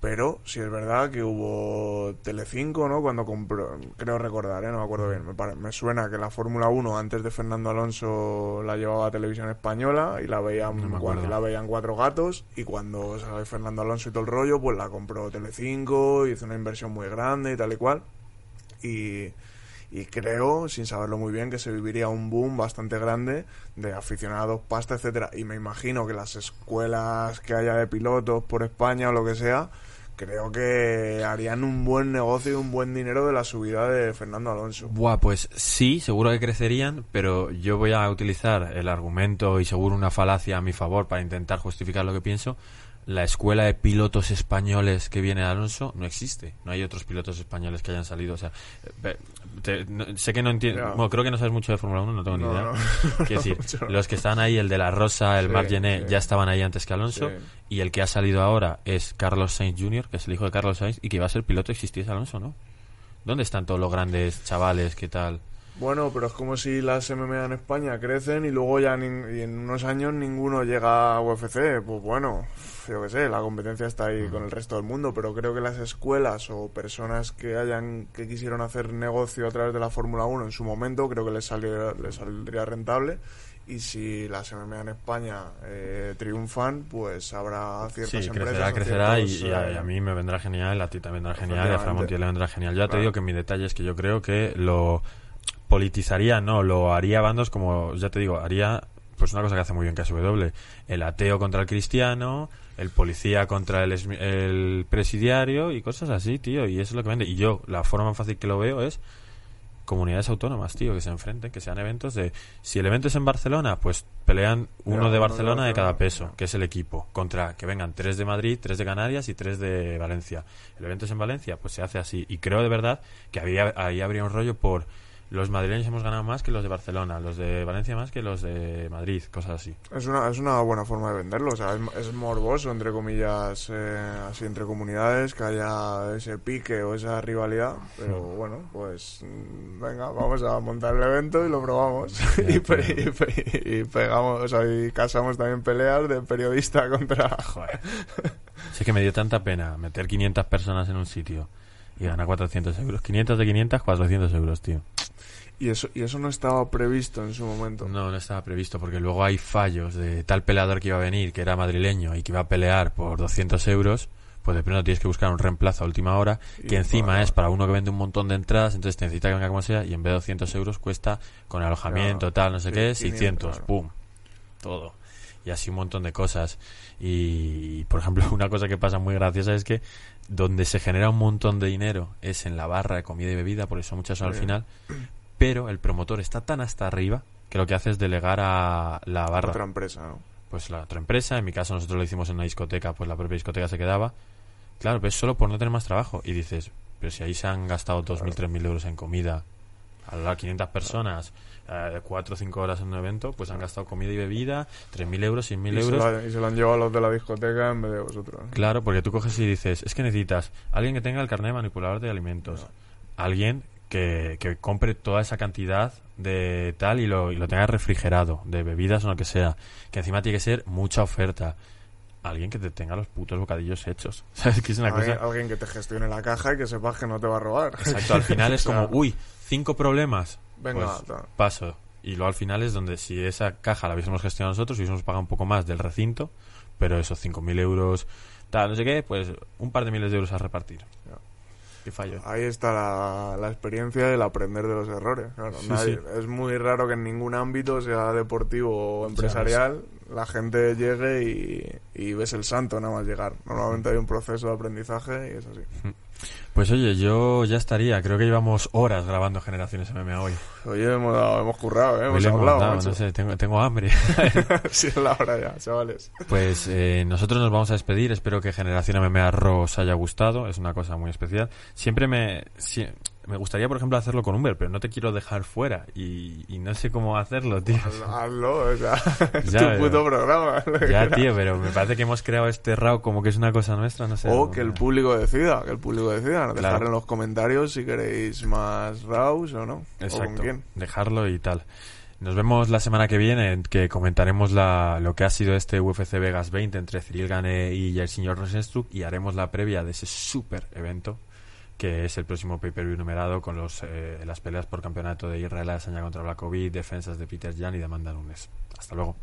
Pero sí es verdad que hubo Telecinco, ¿no? Cuando compró, creo recordar, ¿eh? no me acuerdo bien, me, pare- me suena que la Fórmula 1 antes de Fernando Alonso la llevaba a Televisión Española y la veían, No me cuando acuerdo. la veían cuatro gatos y cuando salió Fernando Alonso y todo el rollo, pues la compró Telecinco, hizo una inversión muy grande y tal y cual. Y, y creo, sin saberlo muy bien, que se viviría un boom bastante grande de aficionados, pasta, etcétera. Y me imagino que las escuelas que haya de pilotos por España o lo que sea, creo que harían un buen negocio y un buen dinero de la subida de Fernando Alonso. Buah, pues sí, seguro que crecerían, pero yo voy a utilizar el argumento y seguro una falacia a mi favor para intentar justificar lo que pienso. La escuela de pilotos españoles que viene de Alonso no existe. No hay otros pilotos españoles que hayan salido. O sea, eh, te- no- sé que no entiendo. Bueno, creo que no sabes mucho de Fórmula 1, no tengo ni idea. Quiero decir, los que están ahí, el de la Rosa, el Sí, Marc Gené, sí. ya estaban ahí antes que Alonso. Sí. Y el que ha salido ahora es Carlos Sainz Jr., que es el hijo de Carlos Sainz, y que iba a ser piloto existiese Alonso, ¿no? ¿Dónde están todos los grandes chavales? ¿Qué tal? Bueno, pero es como si las MMA en España crecen y luego ya nin- y en unos años ninguno llega a UFC. Pues bueno, yo qué sé, la competencia está ahí con el resto del mundo, pero creo que las escuelas o personas que hayan que quisieron hacer negocio a través de la Fórmula 1 en su momento, creo que les, salió- les saldría rentable. Y si las MMA en España eh, triunfan, pues habrá ciertas Sí, empresas. crecerá, crecerá y, ciertos, y a, eh, y a mí me vendrá genial, a ti también vendrá genial, y a Fran. Montiel le vendrá genial. Ya te digo que mi detalle es que yo creo que lo politizaría, no, lo haría bandos como, ya te digo, haría pues una cosa que hace muy bien KSW, el ateo contra el cristiano, el policía contra el, presidiario y cosas así, tío, y eso es lo que vende. Y yo, la forma fácil que lo veo es comunidades autónomas, tío, que se enfrenten, que sean eventos de... Si el evento es en Barcelona, pues pelean uno de Barcelona de cada peso, que es el equipo, contra que vengan tres de Madrid, tres de Canarias y tres de Valencia. El evento es en Valencia, pues se hace así. Y creo de verdad que había, ahí habría un rollo por... Los madrileños hemos ganado más que los de Barcelona, los de Valencia más que los de Madrid, cosas así. Es una, es una buena forma de venderlo, o sea, es, es morboso, entre comillas, eh, así entre comunidades, que haya ese pique o esa rivalidad, pero bueno, pues venga, vamos a montar el evento y lo probamos. y, pe- y pe- y pegamos, o sea, y casamos también peleas de periodista contra... Joder. Sé que me dio tanta pena meter 500 personas en un sitio y ganar 400 euros. 500 de 500, 400 euros, tío. Y eso, y eso no estaba previsto en su momento. No, no estaba previsto porque luego hay fallos de tal peleador que iba a venir, que era madrileño y que iba a pelear por 200 euros. Pues de pronto tienes que buscar un reemplazo a última hora, Y que encima para- es para uno que vende un montón de entradas, entonces te necesita que venga como sea, y en vez de 200 euros cuesta con alojamiento, Claro, tal, no sé qué, 500, 600, claro. pum, todo. Y así un montón de cosas. Y, por ejemplo, una cosa que pasa muy graciosa es que donde se genera un montón de dinero es en la barra de comida y bebida, porque son muchas horas al final, pero el promotor está tan hasta arriba que lo que hace es delegar a la barra Otra empresa, ¿no? pues la otra empresa, en mi caso nosotros lo hicimos en una discoteca, pues la propia discoteca se quedaba. Claro, pero es solo por no tener más trabajo. Y dices, pero si ahí se han gastado 2.000, 3.000 euros en comida, a las 500 personas, eh, 4 o 5 horas en un evento, pues han gastado comida y bebida, 3.000 euros, 6.000 Y se, euros. lo, y se lo han llevado a los de la discoteca en vez de vosotros. Claro, porque tú coges y dices, es que necesitas alguien que tenga el carnet de manipulador de alimentos, alguien que, que compre toda esa cantidad de tal y lo, y lo tenga refrigerado, de bebidas o lo que sea, que encima tiene que ser mucha oferta. Alguien que te tenga los putos bocadillos hechos. ¿Sabes? Que es una alguien, cosa... alguien que te gestione la caja y que sepas que no te va a robar. Exacto, al final es como, uy, cinco problemas. Venga, pues, paso. Y luego al final es donde si esa caja la hubiésemos gestionado nosotros, hubiésemos pagado un poco más del recinto, pero esos 5.000 euros, tal, no sé qué, pues un par de miles de euros a repartir. Y fallo. Ahí está la, la experiencia del aprender de los errores. Claro, Sí, nadie- sí. Es muy raro que en ningún ámbito, sea deportivo o empresarial, la gente llegue y, y ves el santo nada más llegar. Normalmente hay un proceso de aprendizaje y es así. Pues oye, yo ya estaría, creo que llevamos horas grabando Generaciones MM hoy. Oye, hemos, dado- hemos currado, ¿eh? Hemos hablado. dado, no sé, tengo, tengo hambre. sí, es la hora ya, chavales. Pues eh, nosotros nos vamos a despedir. Espero que Generación MMA Raw os haya gustado. Es una cosa muy especial. Siempre me, si- me gustaría, por ejemplo, hacerlo con Humber, pero no te quiero dejar fuera. Y, y no sé cómo hacerlo, tío. Hazlo, o sea, es Ya, tu puto programa. Ya, tío, pero me parece que hemos creado este Raw como que es una cosa nuestra, no sé. O no- que el público decida, que el público decida. Dejar Claro. en los comentarios si queréis más Raus o no. O Exacto. con quién. Dejarlo y tal. Nos vemos la semana que viene, que comentaremos la, lo que ha sido este UFC Vegas 20 entre Cyril Gane y el señor Rosenstruck y haremos la previa de ese super evento que es el próximo pay-per-view numerado con los, eh, las peleas por campeonato de Israel Adesanya contra Blakovic, defensas de Peter Jan y de Amanda Nunes. Hasta luego.